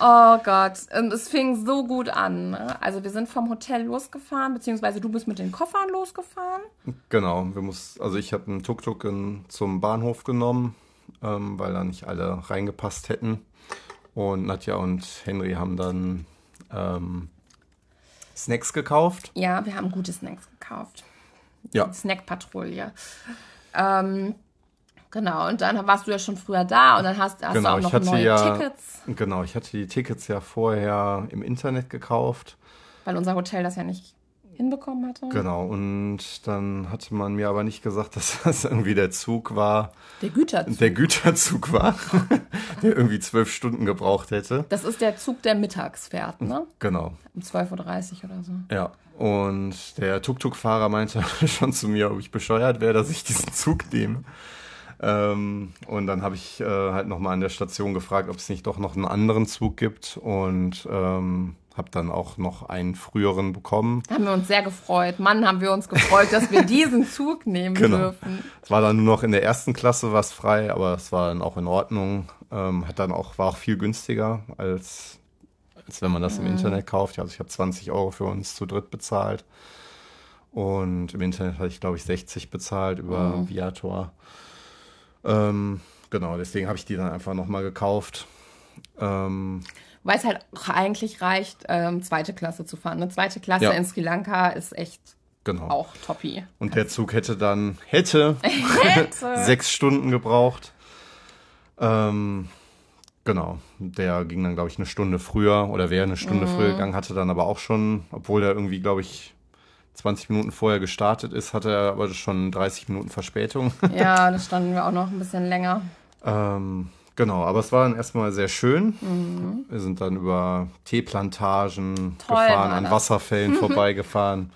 Oh Gott, und es fing so gut an. Ne? Also wir sind vom Hotel losgefahren, beziehungsweise du bist mit den Koffern losgefahren. Genau, wir muss, also ich habe einen Tuk-Tuk zum Bahnhof genommen, ähm, weil da nicht alle reingepasst hätten. Und Nadja und Henry haben dann ähm, Snacks gekauft. Ja, wir haben gute Snacks gekauft. Ja, Snackpatrouille. Ähm, genau, und dann warst du ja schon früher da und dann hast, hast genau. du auch noch neue ja, Tickets, genau, ich hatte die Tickets ja vorher im Internet gekauft. weil unser Hotel das ja nicht hinbekommen hatte. Genau, und dann hatte man mir aber nicht gesagt, [LAUGHS] dass das irgendwie der Zug war, Der Güterzug. der Güterzug war, [LAUGHS] der irgendwie zwölf Stunden gebraucht hätte. das ist der Zug, der mittags fährt, ne? Genau, Um 12.30 Uhr oder so. ja. Und der Tuk-Tuk-Fahrer meinte [LAUGHS] schon zu mir, ob ich bescheuert wäre, dass ich diesen Zug nehme. Ähm, und dann habe ich äh, halt nochmal an der Station gefragt, ob es nicht doch noch einen anderen Zug gibt und ähm, habe dann auch noch einen früheren bekommen. Da haben wir uns sehr gefreut. Mann, haben wir uns gefreut, dass wir diesen [LAUGHS] Zug nehmen Genau. dürfen. Es war dann nur noch in der ersten Klasse was frei, aber es war dann auch in Ordnung. Ähm, hat dann auch, war auch viel günstiger als, als wenn man das im Internet kauft. Also ich habe 20 Euro für uns zu dritt bezahlt. Und im Internet hatte ich, glaube ich, 60 bezahlt über Viator. Ähm, genau, deswegen habe ich die dann einfach nochmal gekauft. Ähm, Weil es halt auch eigentlich reicht, ähm, zweite Klasse zu fahren. Eine zweite Klasse Ja. in Sri Lanka ist echt genau. auch toppi. Und der Zug hätte dann, hätte [LAUGHS] Hätte. [LAUGHS] sechs Stunden gebraucht. Ähm, genau, der ging dann, glaube ich, eine Stunde früher oder wäre eine Stunde früher gegangen, hatte dann aber auch schon, obwohl er irgendwie, glaube ich, 20 Minuten vorher gestartet ist, hatte er aber schon 30 Minuten Verspätung. [LAUGHS] Ja, [LAUGHS] da standen wir auch noch ein bisschen länger. ähm, genau, aber es war dann erstmal sehr schön. Wir sind dann über Teeplantagen Toll gefahren, an das. Wasserfällen [LAUGHS] vorbeigefahren.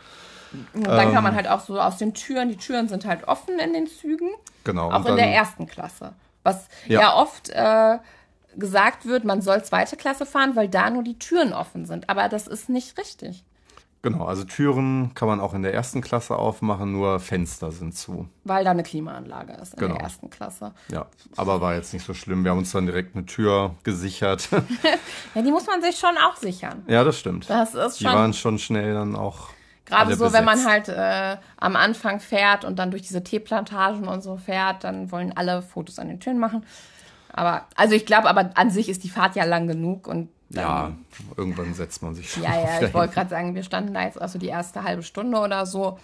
Und dann Ähm. kann man halt auch so aus den Türen, die Türen sind halt offen in den Zügen, Genau. auch in der ersten Klasse. Was ja, Ja. oft äh, gesagt wird, man soll zweite Klasse fahren, weil da nur die Türen offen sind. Aber das ist nicht richtig, Genau, also Türen kann man auch in der ersten Klasse aufmachen, nur Fenster sind zu. weil da eine Klimaanlage ist in Genau. der ersten Klasse. Ja, aber war jetzt nicht so schlimm. Wir haben uns dann direkt eine Tür gesichert. [LAUGHS] Ja, die muss man sich schon auch sichern. ja, das stimmt. Das ist Die schon waren schon schnell dann auch. Gerade so, wenn man besetzt. halt äh, am Anfang fährt und dann durch diese Teeplantagen und so fährt, dann wollen alle Fotos an den Türen machen. Aber, also ich glaube, aber an sich ist die Fahrt ja lang genug und Ja, irgendwann setzt man sich schon. ja, [LAUGHS] ja, ich wollte gerade sagen, wir standen da jetzt also die erste halbe Stunde oder so,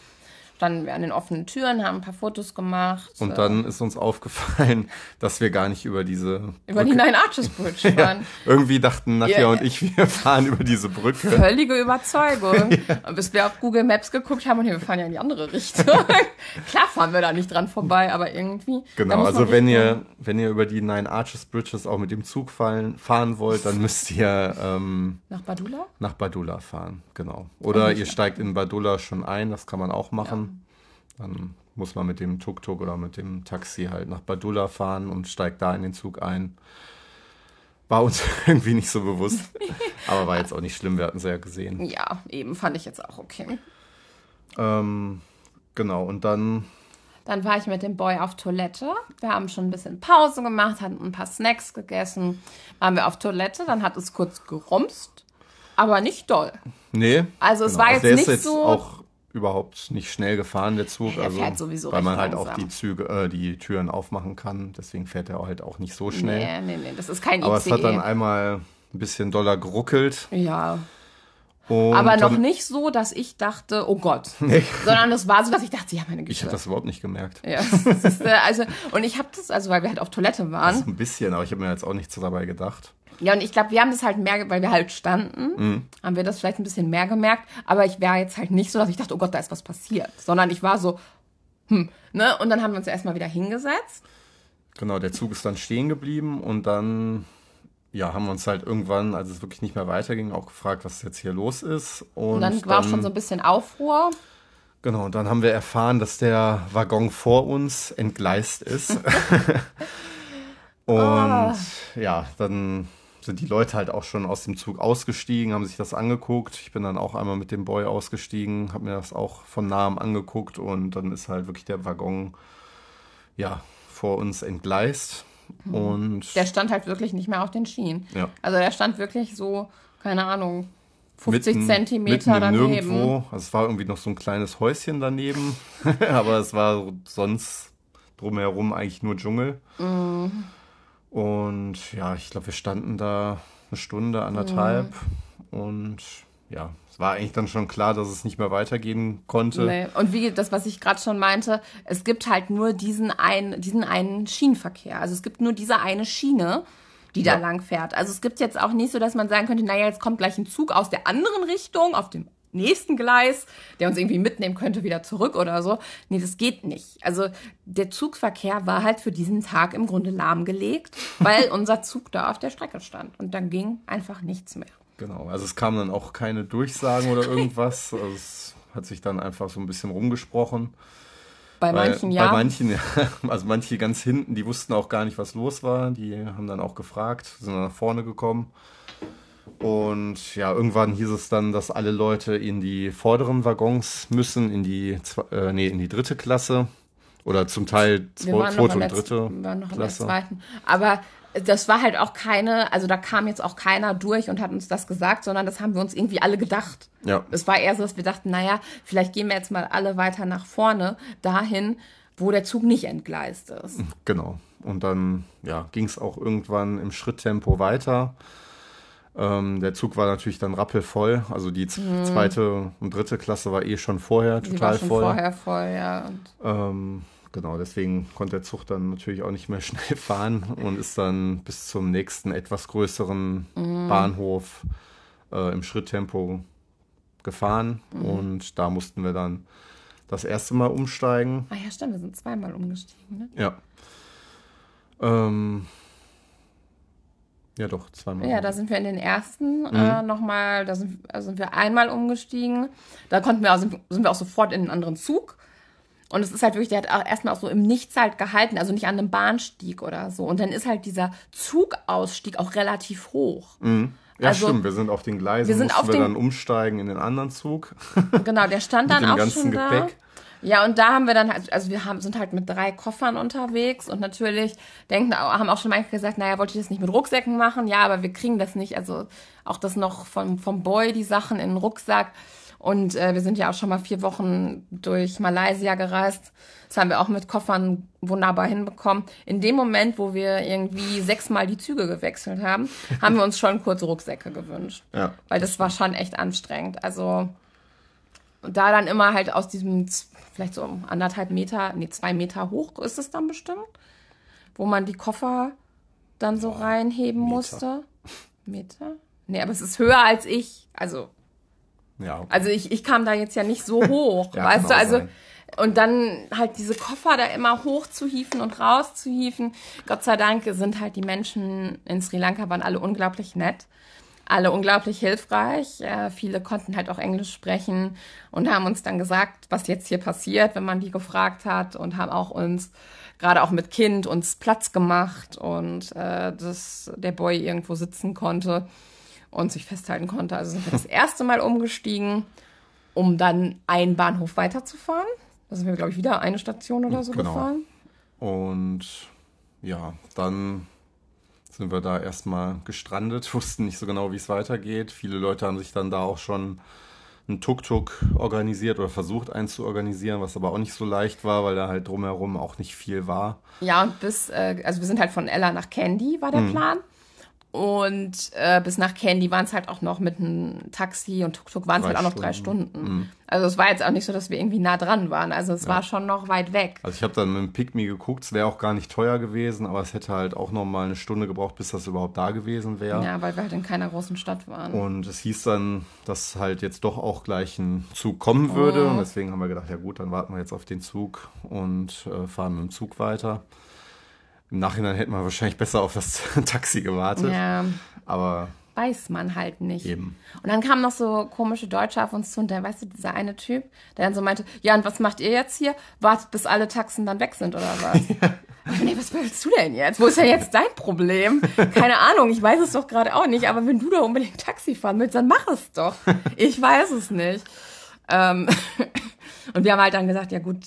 standen wir an den offenen Türen, haben ein paar Fotos gemacht. Und äh, dann ist uns aufgefallen, [LAUGHS] dass wir gar nicht über diese. über die Nine Arches Bridge [LAUGHS] fahren. Irgendwie dachten Nadja Ja, und ja. ich, wir fahren über diese Brücke. Völlige Überzeugung. [LAUGHS] Und bis wir auf Google Maps geguckt haben und wir fahren ja in die andere Richtung. Klar fahren wir da nicht dran vorbei, aber irgendwie. Genau, also wenn ihr, wenn ihr über die Nine Arches Bridges auch mit dem Zug fallen, fahren wollt, dann müsst ihr ähm, Nach Badula? nach Badula fahren, genau. Oder ihr steigt in Badula schon ein, das kann man auch machen. Dann muss man mit dem Tuk-Tuk oder mit dem Taxi halt nach Badula fahren und steigt da in den Zug ein. War uns [LAUGHS] irgendwie nicht so bewusst, [LAUGHS] aber war jetzt auch nicht schlimm, wir hatten es ja gesehen. Ja, eben fand ich jetzt auch okay. Ähm, genau, und dann, Dann war ich mit dem Boy auf Toilette. Wir haben schon ein bisschen Pause gemacht, hatten ein paar Snacks gegessen. Waren wir auf Toilette, dann hat es kurz gerumst, aber nicht doll. nee. Also es genau, war jetzt der nicht jetzt so- überhaupt nicht schnell gefahren, der Zug. Also, fährt sowieso weil man halt auch langsam. die Züge, äh, die Türen aufmachen kann. Deswegen fährt er halt auch nicht so schnell. Nee, nee, nee, das ist kein Aber ICE. es hat dann einmal ein bisschen doller geruckelt. ja, Und aber noch nicht so, dass ich dachte, oh Gott. [LAUGHS] Sondern es war so, dass ich dachte, ja, meine Ich Güte. habe das überhaupt nicht gemerkt. ja, [LAUGHS] das ist, also, und ich habe das, also weil wir halt auf Toilette waren. So ein bisschen, aber ich habe mir jetzt auch nichts dabei gedacht. Ja, und ich glaube, wir haben das halt mehr, weil wir halt standen, Mhm. haben wir das vielleicht ein bisschen mehr gemerkt. Aber ich wäre jetzt halt nicht so, dass ich dachte, oh Gott, da ist was passiert. Sondern ich war so, hm, ne? Und dann haben wir uns erstmal wieder hingesetzt. Genau, der Zug ist dann stehen geblieben und dann ja, haben wir uns halt irgendwann, als es wirklich nicht mehr weiterging, auch gefragt, was jetzt hier los ist. Und, Und dann war schon so ein bisschen Aufruhr. Genau, und dann haben wir erfahren, dass der Waggon vor uns entgleist ist. [LAUGHS] [LAUGHS] und Ah. ja, dann sind die Leute halt auch schon aus dem Zug ausgestiegen, haben sich das angeguckt. Ich bin dann auch einmal mit dem Boy ausgestiegen, habe mir das auch von nahem angeguckt und dann ist halt wirklich der Waggon ja vor uns entgleist. Mhm. Und der stand halt wirklich nicht mehr auf den Schienen. Ja. Also der stand wirklich so, keine Ahnung, 50 mitten, Zentimeter mitten daneben. Nirgendwo. Also es war irgendwie noch so ein kleines Häuschen daneben, [LAUGHS] aber es war sonst drumherum eigentlich nur Dschungel. Mhm. Und ja, ich glaube, wir standen da eine Stunde, anderthalb mhm. und ja, es war eigentlich dann schon klar, dass es nicht mehr weitergehen konnte. Nee. Und wie das, was ich gerade schon meinte, es gibt halt nur diesen einen, diesen einen Schienenverkehr. Also es gibt nur diese eine Schiene, die ja. da lang fährt. Also es gibt jetzt auch nicht so, dass man sagen könnte, naja, jetzt kommt gleich ein Zug aus der anderen Richtung, auf dem nächsten Gleis, der uns irgendwie mitnehmen könnte, wieder zurück oder so. Nee, das geht nicht. Also der Zugverkehr war halt für diesen Tag im Grunde lahmgelegt, [LAUGHS] weil unser Zug da auf der Strecke stand. Und dann ging einfach nichts mehr. Genau, also es kamen dann auch keine Durchsagen oder irgendwas. [LAUGHS] Also es hat sich dann einfach so ein bisschen rumgesprochen. Bei manchen ja. Bei manchen, [LAUGHS] ja. Also manche ganz hinten, die wussten auch gar nicht, was los war. Die haben dann auch gefragt, sind dann nach vorne gekommen. Und ja, irgendwann hieß es dann, dass alle Leute in die vorderen Waggons müssen, in die, äh, nee, in die dritte Klasse. Oder zum Teil zweite und dritte wir waren noch Klasse. In der zweiten. Aber das war halt auch keine, also da kam jetzt auch keiner durch und hat uns das gesagt, sondern das haben wir uns irgendwie alle gedacht. Ja. Es war eher so, dass wir dachten, naja, vielleicht gehen wir jetzt mal alle weiter nach vorne, dahin, wo der Zug nicht entgleist ist. Genau. Und dann ja, ging es auch irgendwann im Schritttempo weiter. Ähm, der Zug war natürlich dann rappelvoll. Also die mhm. zweite und dritte Klasse war eh schon vorher total die war schon voll. Vorher voll, ja. Ähm, genau, deswegen konnte der Zug dann natürlich auch nicht mehr [LAUGHS] schnell fahren und ist dann bis zum nächsten etwas größeren mhm. Bahnhof äh, im Schritttempo gefahren. Mhm. Und da mussten wir dann das erste Mal umsteigen. Ah ja, stimmt, wir sind zweimal umgestiegen, ne? Ja. Ähm, ja, doch, zweimal. Ja, da sind wir in den ersten mhm. äh, nochmal, da sind, da sind wir einmal umgestiegen. Da konnten wir, also sind wir auch sofort in einen anderen Zug. Und es ist halt wirklich, der hat auch erstmal auch so im Nichts halt gehalten, also nicht an einem Bahnstieg oder so. Und dann ist halt dieser Zugausstieg auch relativ hoch. Mhm. Ja, also, stimmt. Wir sind auf den Gleisen, wir sind mussten auf wir den, dann umsteigen in den anderen Zug. Genau, der stand [LAUGHS] dann auch schon Gepäck. da. Ja, und da haben wir dann halt, also wir haben, sind halt mit drei Koffern unterwegs und natürlich denken, haben auch schon manche gesagt, naja, wollte ich das nicht mit Rucksäcken machen? Ja, aber wir kriegen das nicht. Also auch das noch vom, vom Boy, die Sachen in den Rucksack. Und äh, wir sind ja auch schon mal vier Wochen durch Malaysia gereist. Das haben wir auch mit Koffern wunderbar hinbekommen. In dem Moment, wo wir irgendwie sechsmal die Züge gewechselt haben, haben wir uns schon kurze Rucksäcke gewünscht. Ja. Weil das war schon echt anstrengend. Also da dann immer halt aus diesem vielleicht so anderthalb Meter, nee, zwei Meter hoch ist es dann bestimmt, wo man die Koffer dann so reinheben Meter. musste. Meter? Nee, aber es ist höher als ich. Also, ja, okay. also ich, ich kam da jetzt ja nicht so [LAUGHS] hoch, ja, weißt du, also. Sein. Und dann halt diese Koffer da immer hoch zu hieven und raus zu hieven. Gott sei Dank sind halt die Menschen in Sri Lanka waren alle unglaublich nett alle unglaublich hilfreich. Äh, viele konnten halt auch Englisch sprechen und haben uns dann gesagt, was jetzt hier passiert, wenn man die gefragt hat und haben auch uns gerade auch mit Kind uns Platz gemacht und äh, dass der Boy irgendwo sitzen konnte und sich festhalten konnte. Also sind wir das [LAUGHS] erste Mal umgestiegen, um dann einen Bahnhof weiterzufahren. Da sind wir, glaube ich, wieder eine Station oder so genau. gefahren. Und ja, dann sind wir da erstmal gestrandet, [LAUGHS] wussten nicht so genau, wie es weitergeht. Viele Leute haben sich dann da auch schon einen Tuk-Tuk organisiert oder versucht, einen zu organisieren, was aber auch nicht so leicht war, weil da halt drumherum auch nicht viel war. Ja, und bis, äh, also wir sind halt von Ella nach Candy, war der mhm. Plan. Und äh, bis nach Candy waren es halt auch noch mit einem Taxi und Tuk-Tuk waren es halt auch noch drei Stunden. Mhm. Also es war jetzt auch nicht so, dass wir irgendwie nah dran waren. Also es ja. war schon noch weit weg. Also ich habe dann mit dem Pygmy geguckt, es wäre auch gar nicht teuer gewesen, aber es hätte halt auch noch mal eine Stunde gebraucht, bis das überhaupt da gewesen wäre. Ja, weil wir halt in keiner großen Stadt waren. Und es hieß dann, dass halt jetzt doch auch gleich ein Zug kommen würde. Oh. Und deswegen haben wir gedacht, ja gut, dann warten wir jetzt auf den Zug und äh, fahren mit dem Zug weiter. Im Nachhinein hätten wir wahrscheinlich besser auf das [LAUGHS] Taxi gewartet. Ja. Aber. Weiß man halt nicht. Eben. Und dann kamen noch so komische Deutsche auf uns zu und dann, weißt du, dieser eine Typ, der dann so meinte, ja, und was macht ihr jetzt hier? Wartet, bis alle Taxen dann weg sind oder was? [LAUGHS] ja. nee, was willst du denn jetzt? Wo ist denn jetzt dein Problem? Keine Ahnung, ich weiß es doch gerade auch nicht, aber wenn du da unbedingt Taxi fahren willst, dann mach es doch. [LAUGHS] Ich weiß es nicht. Ähm, und wir haben halt dann gesagt, ja gut,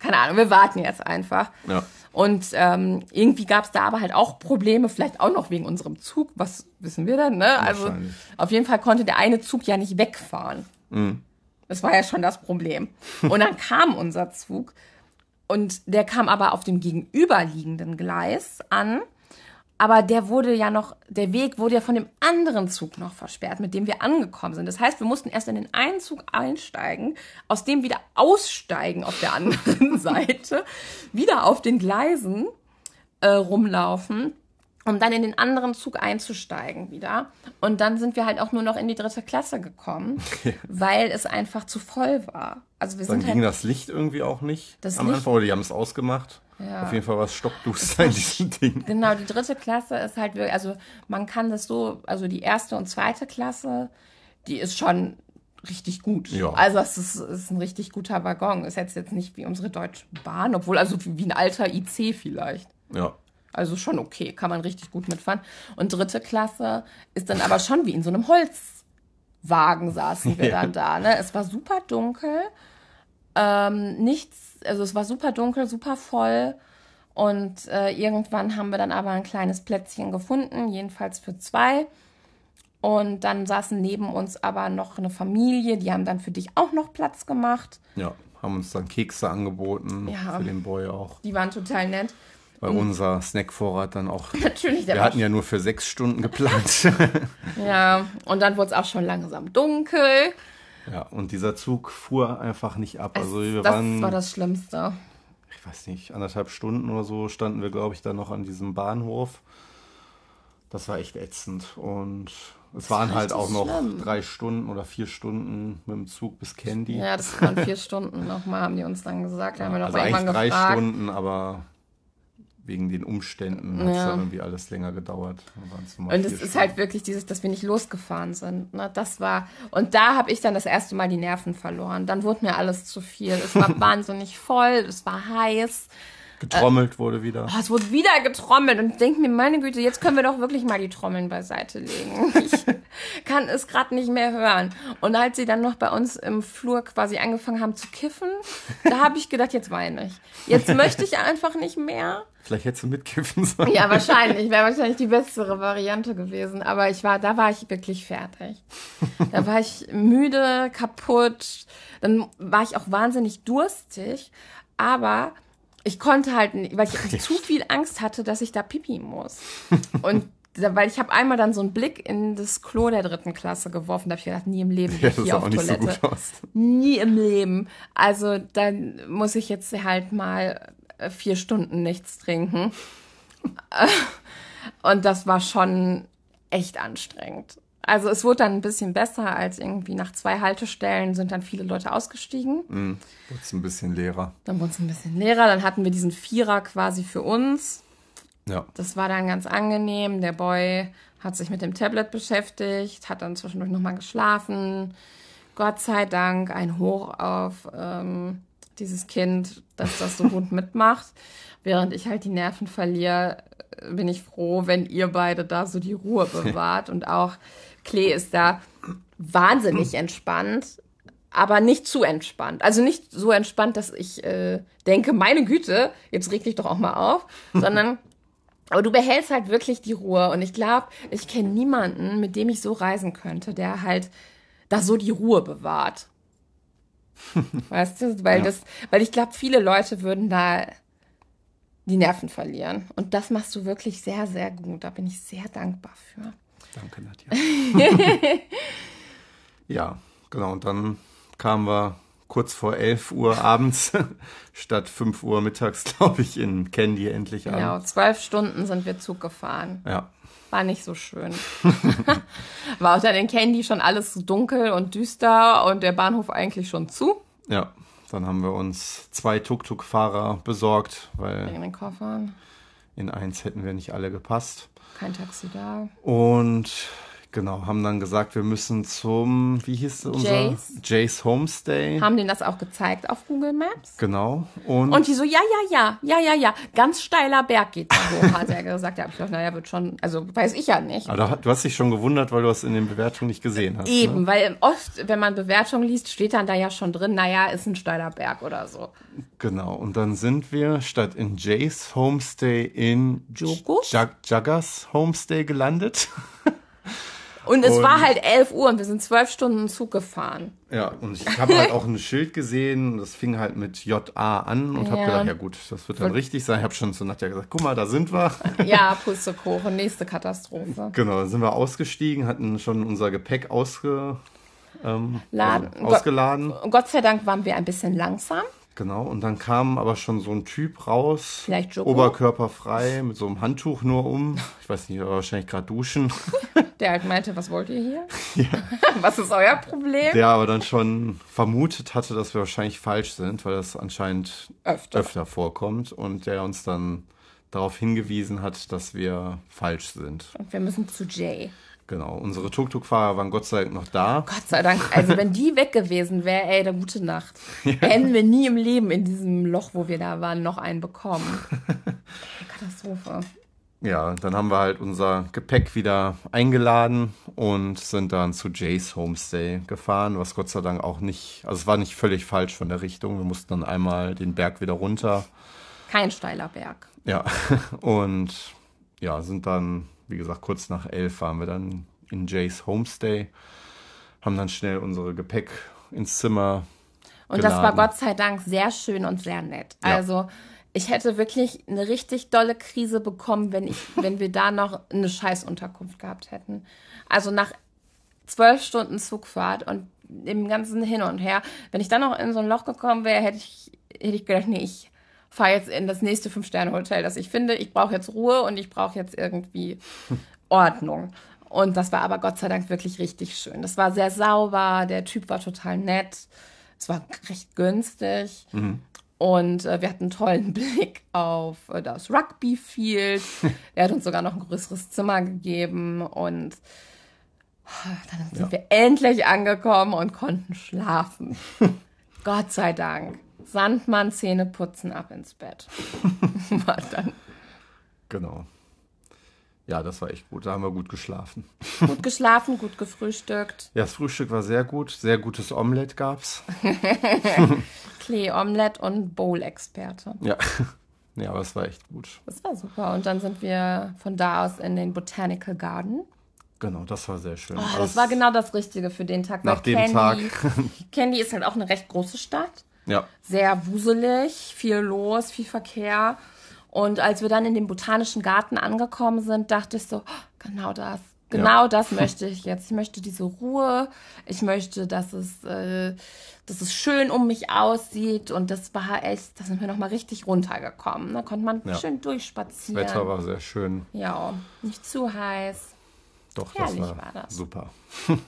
keine Ahnung, wir warten jetzt einfach. Ja. Und ähm, irgendwie gab es da aber halt auch Probleme, vielleicht auch noch wegen unserem Zug. Was wissen wir denn, ne? Also auf jeden Fall konnte der eine Zug ja nicht wegfahren. Das war ja schon das Problem. Und dann kam unser Zug und der kam aber auf dem gegenüberliegenden Gleis an. Aber der wurde ja noch, der Weg wurde ja von dem anderen Zug noch versperrt, mit dem wir angekommen sind. Das heißt, wir mussten erst in den einen Zug einsteigen, aus dem wieder aussteigen auf der anderen [LAUGHS] Seite, wieder auf den Gleisen äh, rumlaufen, um dann in den anderen Zug einzusteigen wieder. Und dann sind wir halt auch nur noch in die dritte Klasse gekommen, weil es einfach zu voll war. Also wir Dann sind ging halt, das Licht irgendwie auch nicht Das am Licht- Anfang, oder die haben es ausgemacht. Ja. Auf jeden Fall war es stockduster in diesem Ding. genau, die dritte Klasse ist halt wirklich, also man kann das so, also die erste und zweite Klasse, die ist schon richtig gut. Ja. Also es ist, ist ein richtig guter Waggon. Ist jetzt, jetzt nicht wie unsere Deutsche Bahn, obwohl also wie ein alter IC vielleicht. Ja. Also schon okay, kann man richtig gut mitfahren. Und dritte Klasse ist dann aber schon wie in so einem Holzwagen saßen wir [LAUGHS] dann da. Ne? Es war super dunkel, ähm, nichts, also es war super dunkel, super voll. Und äh, irgendwann haben wir dann aber ein kleines Plätzchen gefunden, jedenfalls für zwei. Und dann saßen neben uns aber noch eine Familie, die haben dann für dich auch noch Platz gemacht. Ja. Haben uns dann Kekse angeboten Ja. für den Boy auch. Die waren total nett. Weil unser Snackvorrat dann auch. [LAUGHS] Natürlich, der Wir hatten ja nur für sechs Stunden geplant. [LAUGHS] Ja, und dann wurde es auch schon langsam dunkel. Ja, und dieser Zug fuhr einfach nicht ab. Also wir das waren, war das Schlimmste. ich weiß nicht, anderthalb Stunden oder so standen wir, glaube ich, dann noch an diesem Bahnhof. Das war echt ätzend. Und es waren war halt auch noch schlimm. drei Stunden oder vier Stunden mit dem Zug bis Candy. Ja, das waren vier [LAUGHS] Stunden nochmal, haben die uns dann gesagt. Da haben wir noch also eigentlich irgendwann drei gefragt. Stunden, aber wegen den Umständen hat es Ja. irgendwie alles länger gedauert. Und es ist Stunden. halt wirklich dieses, dass wir nicht losgefahren sind. Ne? Das war. Und da habe ich dann das erste Mal die Nerven verloren. Dann wurde mir alles zu viel. Es war [LAUGHS] wahnsinnig voll, es war heiß. Getrommelt wurde wieder. Oh, es wurde wieder getrommelt und ich denke mir, meine Güte, jetzt können wir doch wirklich mal die Trommeln beiseite legen. [LAUGHS] Ich kann es gerade nicht mehr hören. Und als sie dann noch bei uns im Flur quasi angefangen haben zu kiffen, da habe ich gedacht, jetzt weine ich. Jetzt möchte ich einfach nicht mehr. Vielleicht hättest du mitkiffen sollen. Ja, wahrscheinlich. Wäre wahrscheinlich die bessere Variante gewesen. Aber ich war, da war ich wirklich fertig. Da war ich müde, kaputt. Dann war ich auch wahnsinnig durstig. Aber ich konnte halt, nicht, weil ich zu viel Angst hatte, dass ich da pipi muss. Und [LAUGHS] weil ich habe einmal dann so einen Blick in das Klo der dritten Klasse geworfen. Da habe ich gedacht, nie im Leben [LAUGHS] gehe Ja, ich das hier auf auch nicht so Toilette. gut aus. Nie im Leben. Also dann muss ich jetzt halt mal äh, vier Stunden nichts trinken. [LAUGHS] Und das war schon echt anstrengend. Also es wurde dann ein bisschen besser, als irgendwie nach zwei Haltestellen sind dann viele Leute ausgestiegen. Wurde es ein bisschen leerer. Dann wurde es ein bisschen leerer. Dann hatten wir diesen Vierer quasi für uns. Ja. Das war dann ganz angenehm. Der Boy hat sich mit dem Tablet beschäftigt, hat dann zwischendurch nochmal geschlafen. Gott sei Dank ein Hoch auf ähm, dieses Kind, dass das so gut [LAUGHS] mitmacht. Während ich halt die Nerven verliere, äh, bin ich froh, wenn ihr beide da so die Ruhe [LAUGHS] bewahrt. Und auch Klee ist da wahnsinnig entspannt, aber nicht zu entspannt. Also nicht so entspannt, dass ich äh, denke, meine Güte, jetzt reg dich doch auch mal auf, [LAUGHS] sondern aber du behältst halt wirklich die Ruhe. Und ich glaube, ich kenne niemanden, mit dem ich so reisen könnte, der halt da so die Ruhe bewahrt. [LAUGHS] Weißt du? Weil, Ja. das, weil ich glaube, viele Leute würden da die Nerven verlieren. Und das machst du wirklich sehr, sehr gut. Da bin ich sehr dankbar für. Danke, Nadja. [LAUGHS] ja, genau. Und dann kamen wir kurz vor 11 Uhr abends [LAUGHS] statt 5 Uhr mittags, glaube ich, in Candy endlich an. Genau, zwölf Stunden sind wir Zug gefahren. Ja. War nicht so schön. [LAUGHS] War auch dann in Candy schon alles so dunkel und düster und der Bahnhof eigentlich schon zu. Ja. Dann haben wir uns zwei Tuk-Tuk-Fahrer besorgt, weil Wegen den Koffern. in eins hätten wir nicht alle gepasst. Kein Taxi da. Und Genau, haben dann gesagt, wir müssen zum, wie hieß unser? Jays. Jays Homestay. Haben denen das auch gezeigt auf Google Maps? Genau. Und, Und die so, ja, ja, ja, ja, ja, ja, ganz steiler Berg geht da hoch, hat er gesagt. Da hab ich gedacht, naja, wird schon, also weiß ich ja nicht. Aber du hast dich schon gewundert, weil du das in den Bewertungen nicht gesehen hast. Ne? Eben, weil oft, wenn man Bewertungen liest, steht dann da ja schon drin, naja, ist ein steiler Berg oder so. Genau. Und dann sind wir statt in Jays Homestay in? Jag Jaggers Homestay gelandet. [LAUGHS] Und es Und- war halt 11 Uhr und wir sind zwölf Stunden Zug gefahren. Ja, und ich habe halt auch ein Schild gesehen, das fing halt mit JA an und habe Ja. gedacht, ja gut, das wird dann richtig sein. Ich habe schon zu Nadja gesagt, guck mal, da sind wir. [LAUGHS] Ja, Pustekuchen, nächste Katastrophe. Genau, dann sind wir ausgestiegen, hatten schon unser Gepäck ausge, ähm, Laden. also ausgeladen. Und Gott sei Dank waren wir ein bisschen langsam. Genau, und dann kam aber schon so ein Typ raus, Vielleicht Joko? oberkörperfrei, mit so einem Handtuch nur um. Ich weiß nicht, wahrscheinlich gerade duschen. [LAUGHS] Der halt meinte, was wollt ihr hier? [LAUGHS] [LAUGHS] Was ist euer Problem? Der aber dann schon vermutet hatte, dass wir wahrscheinlich falsch sind, weil das anscheinend Öfter. öfter vorkommt und der uns dann darauf hingewiesen hat, dass wir falsch sind. Und wir müssen zu Jay. Genau, unsere Tuk-Tuk-Fahrer waren Gott sei Dank noch da. Gott sei Dank. Also wenn die weg gewesen wäre, ey, dann gute Nacht. Hätten wir nie im Leben in diesem Loch, wo wir da waren, noch einen bekommen. [LAUGHS] Katastrophe. Ja, dann haben wir halt unser Gepäck wieder eingeladen und sind dann zu Jays Homestay gefahren, was Gott sei Dank auch nicht, also es war nicht völlig falsch von der Richtung. Wir mussten dann einmal den Berg wieder runter. Kein steiler Berg. Ja, [LAUGHS] und ja, sind dann, wie gesagt, kurz nach elf waren wir dann in Jays Homestay, haben dann schnell unsere Gepäck ins Zimmer. Und das war geladen. Gott sei Dank sehr schön und sehr nett. Ja. Also ich hätte wirklich eine richtig dolle Krise bekommen, wenn ich, [LAUGHS] wenn wir da noch eine Scheißunterkunft gehabt hätten. Also nach zwölf Stunden Zugfahrt und dem ganzen Hin und Her, wenn ich dann noch in so ein Loch gekommen wäre, hätte ich, hätte ich gedacht, nee, ich fahre jetzt in das nächste Fünf-Sterne-Hotel, das ich finde. Ich brauche jetzt Ruhe und ich brauche jetzt irgendwie [LAUGHS] Ordnung. Und das war aber Gott sei Dank wirklich richtig schön. Das war sehr sauber, der Typ war total nett, es war recht günstig. Und äh, wir hatten einen tollen [LAUGHS] Blick auf äh, das Rugby-Field. [LAUGHS] er hat uns sogar noch ein größeres Zimmer gegeben. Und ah, dann sind Ja. wir endlich angekommen und konnten schlafen. Gott sei Dank. Sandmann, Zähne putzen, ab ins Bett. [LAUGHS] War dann Genau. Ja, das war echt gut. Da haben wir gut geschlafen. gut geschlafen, gut gefrühstückt. Ja, das Frühstück war sehr gut. Sehr gutes Omelett gab's. [LAUGHS] Klee, Omelette und Bowl-Experte. Ja. [LAUGHS] Ja, aber es war echt gut. Das war super. Und dann sind wir von da aus in den Botanical Garden. Genau, das war sehr schön. Oh, das war genau das Richtige für den Tag. Nach dem Tag. Candy ist halt auch eine recht große Stadt. Ja, Sehr wuselig, viel los, viel Verkehr. Und als wir dann in dem Botanischen Garten angekommen sind, dachte ich so, oh, genau das. Genau Ja. das [LAUGHS] möchte ich jetzt. Ich möchte diese Ruhe. Ich möchte, dass es, äh, dass es schön um mich aussieht. Und das war echt, da sind wir nochmal richtig runtergekommen. Da konnte man Ja. schön das durchspazieren. Wetter war sehr schön. Ja, nicht zu heiß. Doch, Herrlich das war, war das. super.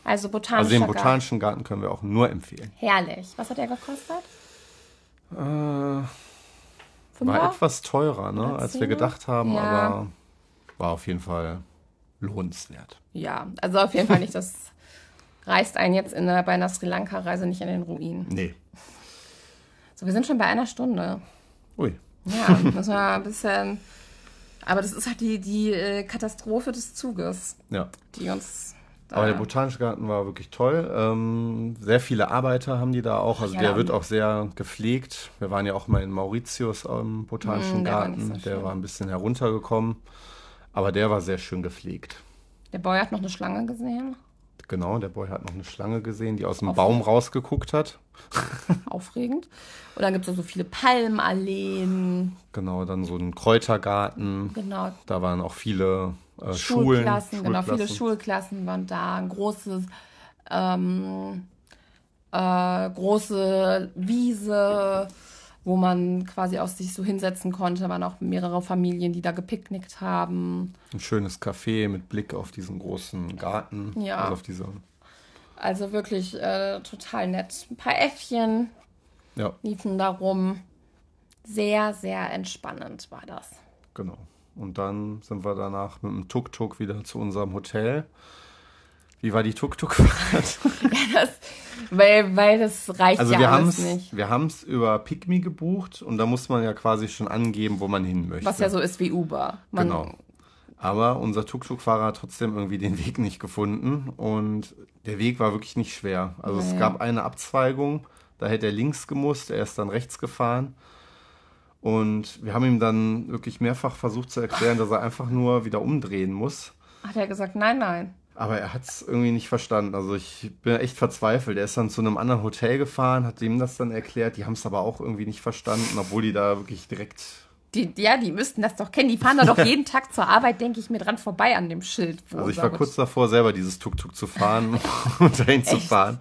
Also botanischer [LAUGHS] Also den Garten. Botanischen Garten können wir auch nur empfehlen. Herrlich. Was hat der gekostet? Äh, war etwas teurer, ne, Oder als wir gedacht haben, Ja. aber war auf jeden Fall lohnenswert. Ja, also auf jeden Fall nicht. Das reißt einen jetzt in bei einer Sri Lanka-Reise nicht in den Ruin. Nee. So, wir sind schon bei einer Stunde. Ui. Ja, müssen wir ein bisschen. Aber das ist halt die, die äh, Katastrophe des Zuges, Ja. die uns. Aber der Botanische Garten war wirklich toll. Ähm, sehr viele Arbeiter haben die da auch. Also Ja. der wird auch sehr gepflegt. Wir waren ja auch mal in Mauritius im Botanischen Mm, der war Garten. nicht so der war ein bisschen heruntergekommen. Aber der war sehr schön gepflegt. der Boy hat noch eine Schlange gesehen. Genau, der Boy hat noch eine Schlange gesehen, die aus dem Auf- Baum rausgeguckt hat. [LAUGHS] Aufregend. Und dann gibt es so viele Palmalleen. Genau, dann so ein Kräutergarten. Genau. Da waren auch viele äh, Schulen. Schulklassen, genau, viele Schulklassen. Schulklassen waren da. Ein großes, ähm, äh, große Wiese, wo man quasi auch sich so hinsetzen konnte. waren auch mehrere Familien, die da gepicknickt haben. Ein schönes Café mit Blick auf diesen großen Garten. Ja. Also auf diese, Also wirklich äh, total nett. Ein paar Äffchen ja, liefen da rum. Sehr, sehr entspannend war das. genau. Und dann sind wir danach mit dem Tuk-Tuk wieder zu unserem Hotel. Wie war die Tuk-Tuk-Fahrt? [LAUGHS] ja, das, weil, weil das reicht Also ja wir haben alles es nicht. wir haben's über Picme gebucht und da muss man ja quasi schon angeben, wo man hin möchte. Was ja so ist wie Uber. Man, Genau. Aber unser Tuk-Tuk-Fahrer hat trotzdem irgendwie den Weg nicht gefunden und der Weg war wirklich nicht schwer. Also es Nee. gab eine Abzweigung, da hätte er links gemusst, er ist dann rechts gefahren. Und wir haben ihm dann wirklich mehrfach versucht zu erklären, dass er einfach nur wieder umdrehen muss. Hat er gesagt, nein, nein. Aber er hat es irgendwie nicht verstanden. Also ich bin echt verzweifelt. Er ist dann zu einem anderen Hotel gefahren, hat ihm das dann erklärt. Die haben es aber auch irgendwie nicht verstanden, obwohl die da wirklich direkt Die, ja, die müssten das doch kennen. Die fahren da doch [LAUGHS] jeden Tag zur Arbeit, denke ich mir, dran vorbei an dem Schild. Also ich war kurz davor, selber dieses Tuk-Tuk zu fahren [LAUGHS] und dahin zu fahren.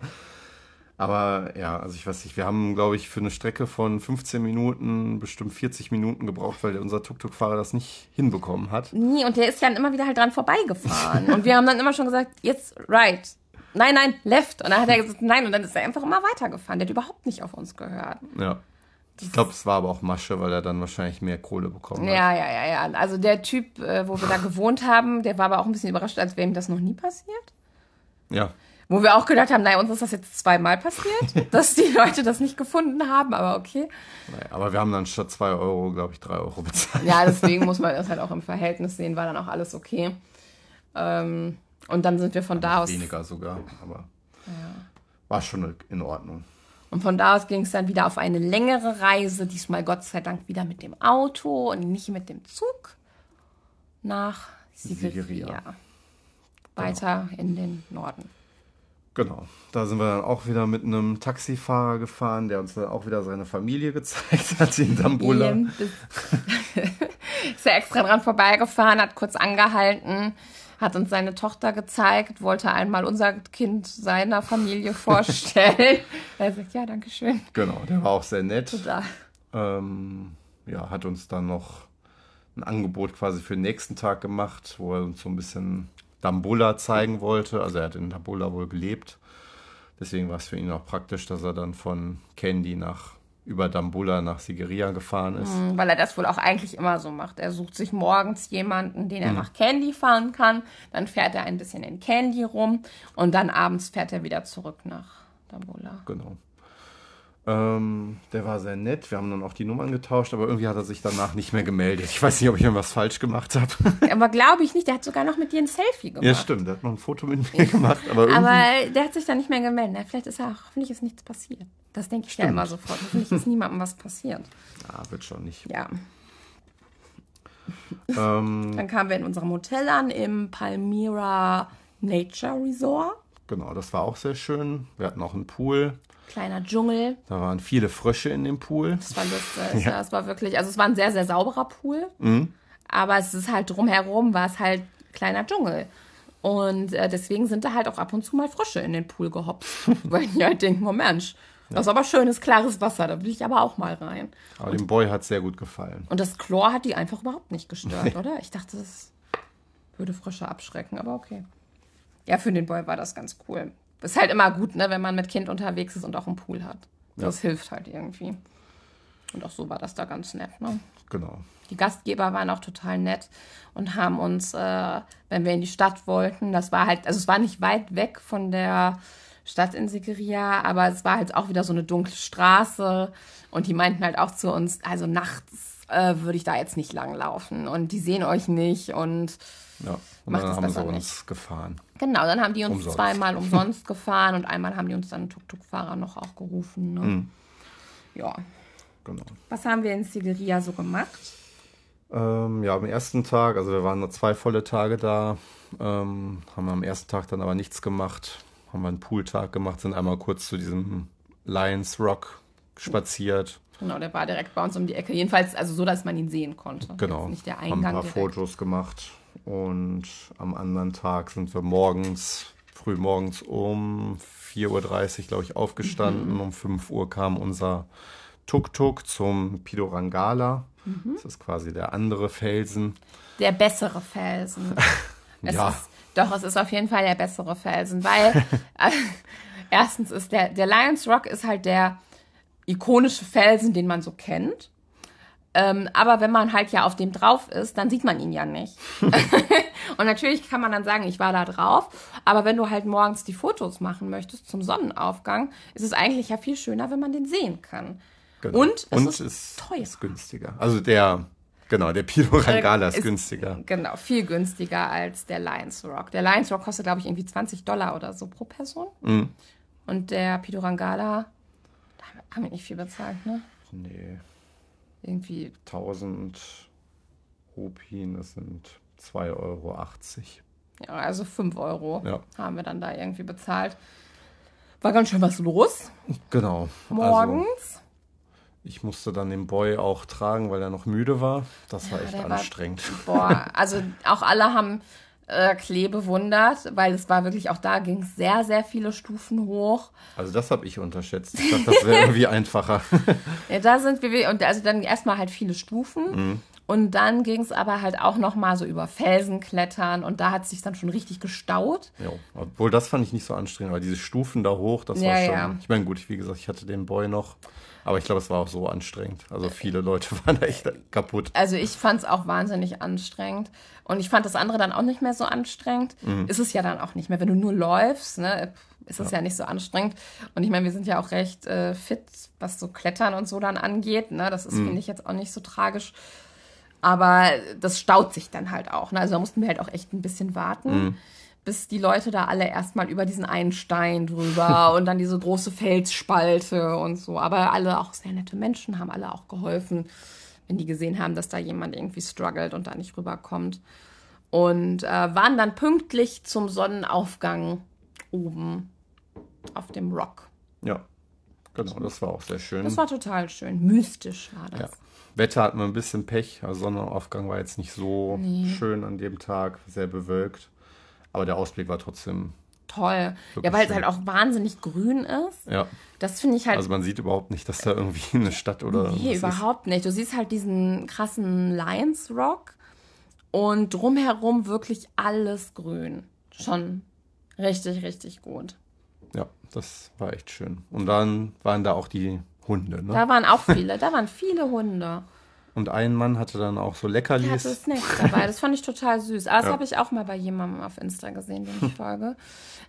Aber ja, also ich weiß nicht, wir haben, glaube ich, für eine Strecke von 15 Minuten bestimmt 40 Minuten gebraucht, weil unser Tuk-Tuk-Fahrer das nicht hinbekommen hat. Nie, und der ist ja immer wieder halt dran vorbeigefahren. und wir haben dann immer schon gesagt, jetzt right. Nein, nein, left. Und dann hat er gesagt, nein. Und dann ist er einfach immer weitergefahren. Der hat überhaupt nicht auf uns gehört. Ja. Ich glaube, es war aber auch Masche, weil er dann wahrscheinlich mehr Kohle bekommen hat. Ja, ja, ja, ja. Also der Typ, äh, wo wir da [LAUGHS] gewohnt haben, der war aber auch ein bisschen überrascht, als wäre ihm das noch nie passiert. Ja. Wo wir auch gedacht haben, naja, uns ist das jetzt zweimal passiert, [LAUGHS] dass die Leute das nicht gefunden haben, aber okay. Naja, aber wir haben dann statt 2 Euro, glaube ich, 3 Euro bezahlt. Ja, deswegen [LAUGHS] muss man das halt auch im Verhältnis sehen, war dann auch alles okay. Ähm, und dann sind wir von da aus. Weniger sogar, aber war schon in Ordnung. Und von da aus ging es dann wieder auf eine längere Reise, diesmal Gott sei Dank wieder mit dem Auto und nicht mit dem Zug nach Sigeria. Sigeria. Weiter in den Norden. Genau. Da sind wir dann auch wieder mit einem Taxifahrer gefahren, der uns dann auch wieder seine Familie [LAUGHS] gezeigt hat in bis- [LAUGHS] ist er extra dran vorbeigefahren, hat kurz angehalten, hat uns seine Tochter gezeigt, wollte einmal unser Kind seiner Familie [LAUGHS] vorstellen. er sagt, ja, danke schön. Genau, der war auch sehr nett. Ähm, ja, hat uns dann noch ein Angebot quasi für den nächsten Tag gemacht, wo er uns so ein bisschen Dambulla zeigen wollte. Also er hat in Dambulla wohl gelebt. Deswegen war es für ihn auch praktisch, dass er dann von Candy nach über Dambulla nach Sigeria gefahren ist. Weil er das wohl auch eigentlich immer so macht. Er sucht sich morgens jemanden, den er nach Candy fahren kann. Dann fährt er ein bisschen in Candy rum und dann abends fährt er wieder zurück nach Dambola. Genau. Ähm, der war sehr nett. Wir haben dann auch die Nummern getauscht, aber irgendwie hat er sich danach nicht mehr gemeldet. Ich weiß nicht, ob ich irgendwas falsch gemacht habe. Aber glaube ich nicht, der hat sogar noch mit dir ein Selfie gemacht. ja, stimmt. Der hat noch ein Foto mit mir gemacht, aber irgendwie. Aber der hat sich dann nicht mehr gemeldet. Na, vielleicht ist er auch, hoffentlich ist nichts passiert. Das denke ich ja immer sofort. Hoffentlich ist niemandem was passiert. [LAUGHS] ah, wird schon nicht. Ja. Ähm, Dann kamen wir in unserem Hotel an im Palmyra Nature Resort. Genau, das war auch sehr schön. Wir hatten auch einen Pool. Kleiner Dschungel. Da waren viele Frösche in dem Pool. Das war lustig. [LAUGHS] Ja. es war wirklich, also es war ein sehr, sehr sauberer Pool. Mhm. Aber es ist halt drumherum, war es halt kleiner Dschungel. Und äh, deswegen sind da halt auch ab und zu mal Frösche in den Pool gehopst. [LAUGHS] Weil die halt denken, oh Mensch, das ist aber schönes, klares Wasser, da will ich aber auch mal rein. Aber dem Boy hat sehr gut gefallen. Und das Chlor hat die einfach überhaupt nicht gestört, [LAUGHS] oder? Ich dachte, das würde Frösche abschrecken, aber okay. Ja, für den Boy war das ganz cool. Ist halt immer gut, ne, wenn man mit Kind unterwegs ist und auch einen Pool hat. Das hilft halt irgendwie. Und auch so war das da ganz nett, ne? Genau. Die Gastgeber waren auch total nett und haben uns, äh, wenn wir in die Stadt wollten, das war halt, also es war nicht weit weg von der Stadt in Sigeria, aber es war halt auch wieder so eine dunkle Straße und die meinten halt auch zu uns, also nachts äh, würde ich da jetzt nicht lang laufen und die sehen euch nicht und Ja. Und Macht dann haben sie uns gefahren. Genau, dann haben die uns Umsonst. zweimal [LAUGHS] umsonst gefahren und einmal haben die uns dann Tuk-Tuk-Fahrer noch auch gerufen. Ne? Mhm. Ja. Genau. Was haben wir in Sigeria so gemacht? Ähm, ja, am ersten Tag, also wir waren nur zwei volle Tage da, ähm, haben am ersten Tag dann aber nichts gemacht, haben wir einen Pooltag gemacht, sind einmal kurz zu diesem Lions Rock spaziert. Genau, der war direkt bei uns um die Ecke. Jedenfalls, also so, dass man ihn sehen konnte. Genau. Jetzt nicht der haben ein Eingang paar direkt. Fotos gemacht und am anderen Tag sind wir morgens, früh morgens um 4.30 Uhr, glaube ich, aufgestanden. Mhm. Um 5 Uhr kam unser Tuk-Tuk zum Pidorangala. Mhm. Das ist quasi der andere Felsen. Der bessere Felsen. [LAUGHS] Es Ja. ist, doch, es ist auf jeden Fall der bessere Felsen, weil [LAUGHS] äh, erstens ist der, der Lions Rock ist halt der ikonische Felsen, den man so kennt. Ähm, aber wenn man halt ja auf dem drauf ist, dann sieht man ihn ja nicht. [LAUGHS] Und natürlich kann man dann sagen, ich war da drauf. Aber wenn du halt morgens die Fotos machen möchtest zum Sonnenaufgang, ist es eigentlich ja viel schöner, wenn man den sehen kann. Genau. Und es Und ist ist, teuer. ist günstiger. Also der, genau, der Pilorangala ist, Ist- günstiger. Genau, viel günstiger als der Lions Rock. Der Lions Rock kostet, glaube ich, irgendwie 20 Dollar oder so pro Person. Mhm. Und der Pidorangala, da haben wir nicht viel bezahlt, ne? Nee, Irgendwie 1000 Rupien, das sind 2,80 Euro. Ja, also 5 Euro Ja. haben wir dann da irgendwie bezahlt. War ganz schön was los Genau. Also, morgens. ich musste dann den Boy auch tragen, weil er noch müde war. Das war Ja, echt der war- anstrengend. Boah, also auch alle haben äh, Klee bewundert, weil es war wirklich, auch da ging es sehr, sehr viele Stufen hoch. Also das habe ich unterschätzt. Ich dachte, das wäre [LAUGHS] irgendwie einfacher. [LAUGHS] Ja, da sind wir, und also dann erstmal halt viele Stufen. Mhm. Und dann ging es aber halt auch noch mal so über Felsen klettern und da hat es sich dann schon richtig gestaut. ja, obwohl das fand ich nicht so anstrengend, aber diese Stufen da hoch, das Ja, war schon. ja. Ich meine, gut, wie gesagt, ich hatte den Boy noch, aber ich glaube, es war auch so anstrengend. Also viele Leute [LAUGHS] waren da echt kaputt. Also ich fand es auch wahnsinnig anstrengend. Und ich fand das andere dann auch nicht mehr so anstrengend. Mhm. Ist es ja dann auch nicht mehr. Wenn du nur läufst, ne, ist es ja. nicht so anstrengend. Und ich meine, wir sind ja auch recht äh, fit, was so Klettern und so dann angeht. Ne? Das ist, Mhm. finde ich, jetzt auch nicht so tragisch. Aber das staut sich dann halt auch. Ne? Also da mussten wir halt auch echt ein bisschen warten. Mhm. Bis die Leute da alle erstmal über diesen einen Stein drüber [LAUGHS] und dann diese große Felsspalte und so. Aber alle auch sehr nette Menschen, haben alle auch geholfen wenn die gesehen haben, dass da jemand irgendwie struggelt und da nicht rüberkommt. Und äh, waren dann pünktlich zum Sonnenaufgang oben auf dem Rock. Ja, genau, das war auch sehr schön. Das war total schön. Mystisch war das. Ja. Wetter hatten wir ein bisschen Pech. Also Sonnenaufgang war jetzt nicht so schön an dem Tag, sehr bewölkt. Aber der Ausblick war trotzdem, Toll. Ja, weil es halt auch wahnsinnig grün ist. ja. Das finde ich halt. Also man sieht überhaupt nicht, dass da irgendwie [LAUGHS] eine Stadt oder nee, was ist. überhaupt nicht. Du siehst halt diesen krassen Lions Rock und drumherum wirklich alles grün. Schon richtig, richtig gut. Ja, das war echt schön. Und dann waren da auch die Hunde, ne? Da waren auch viele, da waren viele Hunde. Und ein Mann hatte dann auch so Der hatte Leckerlis. Snacks dabei. Das fand ich total süß. Aber das Ja. habe ich auch mal bei jemandem auf Insta gesehen, dem ich folge.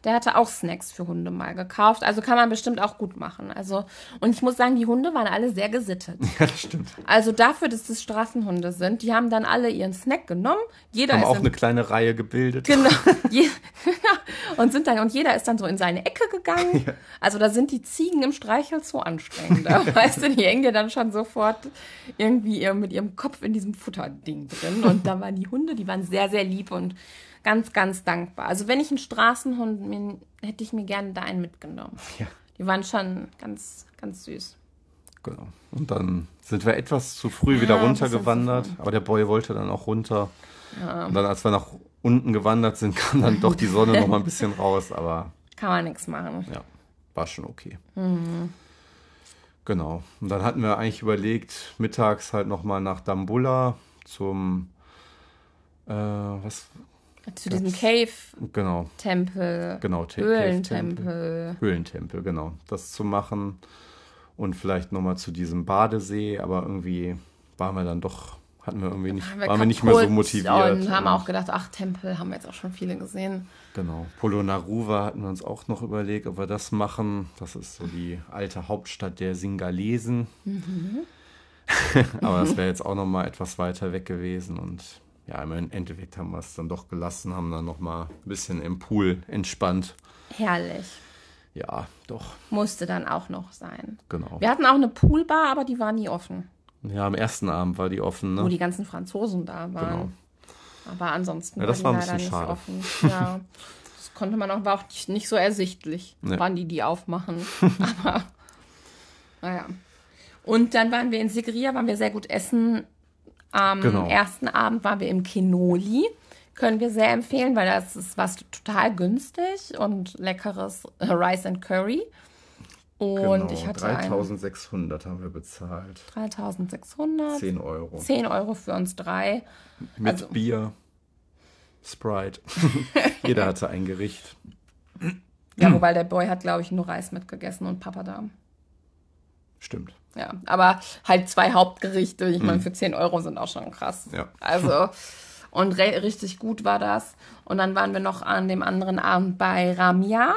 Der hatte auch Snacks für Hunde mal gekauft. Also kann man bestimmt auch gut machen. Also, und ich muss sagen, die Hunde waren alle sehr gesittet. [LAUGHS] Ja, das stimmt. Also dafür, dass das Straßenhunde sind, die haben dann alle ihren Snack genommen. Jeder Haben ist auch in eine kleine Reihe gebildet. Genau. [LAUGHS] [LAUGHS] Und sind dann, und jeder ist dann so in seine Ecke gegangen. Also da sind die Ziegen im Streichelzoo anstrengender. weißt du, die hängen dir dann schon sofort irgendwie ihr- mit ihrem Kopf in diesem Futterding drin. Und da waren die Hunde, die waren sehr, sehr lieb und ganz, ganz dankbar. Also wenn ich einen Straßenhund, mir, hätte ich mir gerne da einen mitgenommen. Ja. Die waren schon ganz, ganz süß. Genau. Und dann sind wir etwas zu früh wieder Ja, bisschen runtergewandert. Aber der Boy wollte dann auch runter. Und dann, als wir nach unten gewandert sind, kam dann doch die Sonne noch mal ein bisschen raus. Aber Kann man nichts machen. ja, war schon okay. Mhm. Genau. Und dann hatten wir eigentlich überlegt, mittags halt noch mal nach Dambulla zum, äh, was, Zu diesem Cave-Tempel, genau, genau, Ta- Cave-Tempel. Höhlentempel. Höhlentempel, genau. Das zu machen und vielleicht noch mal zu diesem Badesee, aber irgendwie waren wir dann doch, hatten wir irgendwie nicht, waren wir nicht mehr so motiviert. Und haben auch gedacht, ach, Tempel haben wir jetzt auch schon viele gesehen. Genau. Polonaruva hatten wir uns auch noch überlegt, ob wir das machen. Das ist so die alte Hauptstadt der Singalesen. [LAUGHS] Aber das wäre [LAUGHS] jetzt auch noch mal etwas weiter weg gewesen. Und ja, im Endeffekt haben wir es dann doch gelassen, haben dann noch mal ein bisschen im Pool entspannt. Herrlich. Ja, doch, Musste dann auch noch sein. genau. Wir hatten auch eine Poolbar, aber die war nie offen. Ja, am ersten Abend war die offen, Wo ne? die ganzen Franzosen da waren. Genau. Aber ansonsten Ja, das war war die ein bisschen nicht schade. offen. Ja. [LAUGHS] Das konnte man auch, war auch nicht, so ersichtlich, Nee. wann die die aufmachen. [LAUGHS] Aber, naja. Und dann waren wir in Sigria, waren wir sehr gut essen. Am Genau. ersten Abend waren wir im Kenoli. Können wir sehr empfehlen, weil das ist was total günstig und leckeres äh, Rice and Curry. Und genau. ich hatte ein 3600 haben wir bezahlt. 3600, 10 Euro. 10 Euro für uns drei. Mit also- Bier, Sprite. [LAUGHS] Jeder hatte ein Gericht. Ja, wobei der Boy hat, glaube ich, nur Reis mitgegessen und Papadam. Stimmt. Ja, aber halt zwei Hauptgerichte, ich meine, für 10 Euro sind auch schon krass. Ja. Also, [LAUGHS] Und richtig gut war das. Und dann waren wir noch an dem anderen Abend bei Ramia.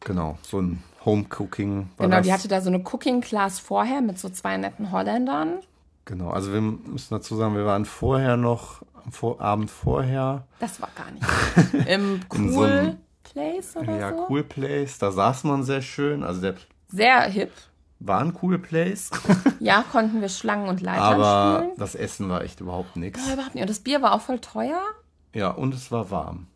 Genau, so ein Home-Cooking. war Genau, das. die hatte da so eine Cooking-Class vorher mit so zwei netten Holländern. Genau, also wir müssen dazu sagen, wir waren vorher noch, am Vor Abend vorher, Das war gar nicht. [LAUGHS] Im so Cool einem- Place oder ja, so. Cool Place, da saß man sehr schön, also der Sehr hip. war ein Cool Place, [LAUGHS] Ja, konnten wir Schlangen und Leitern aber spielen. das Essen war echt überhaupt nichts. Ja, überhaupt nicht. Und das Bier war auch voll teuer. Ja, und es war warm.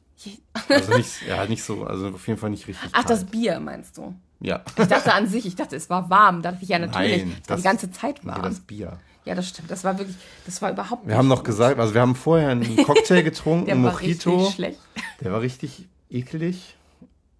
Also nicht, [LAUGHS] ja, nicht so, also auf jeden Fall nicht richtig Ach, das kalt. Bier meinst du? Ja, Ich dachte an sich, ich dachte, es war warm. Da dachte ich, ja, natürlich. Nein, war die das- ganze Zeit nee, warm. das Bier. ja, das stimmt. Das war wirklich, das war überhaupt Wir haben noch gut. gesagt, also wir haben vorher einen [LAUGHS] Cocktail getrunken, Der einen war Mojito. richtig schlecht. Der war richtig eklig.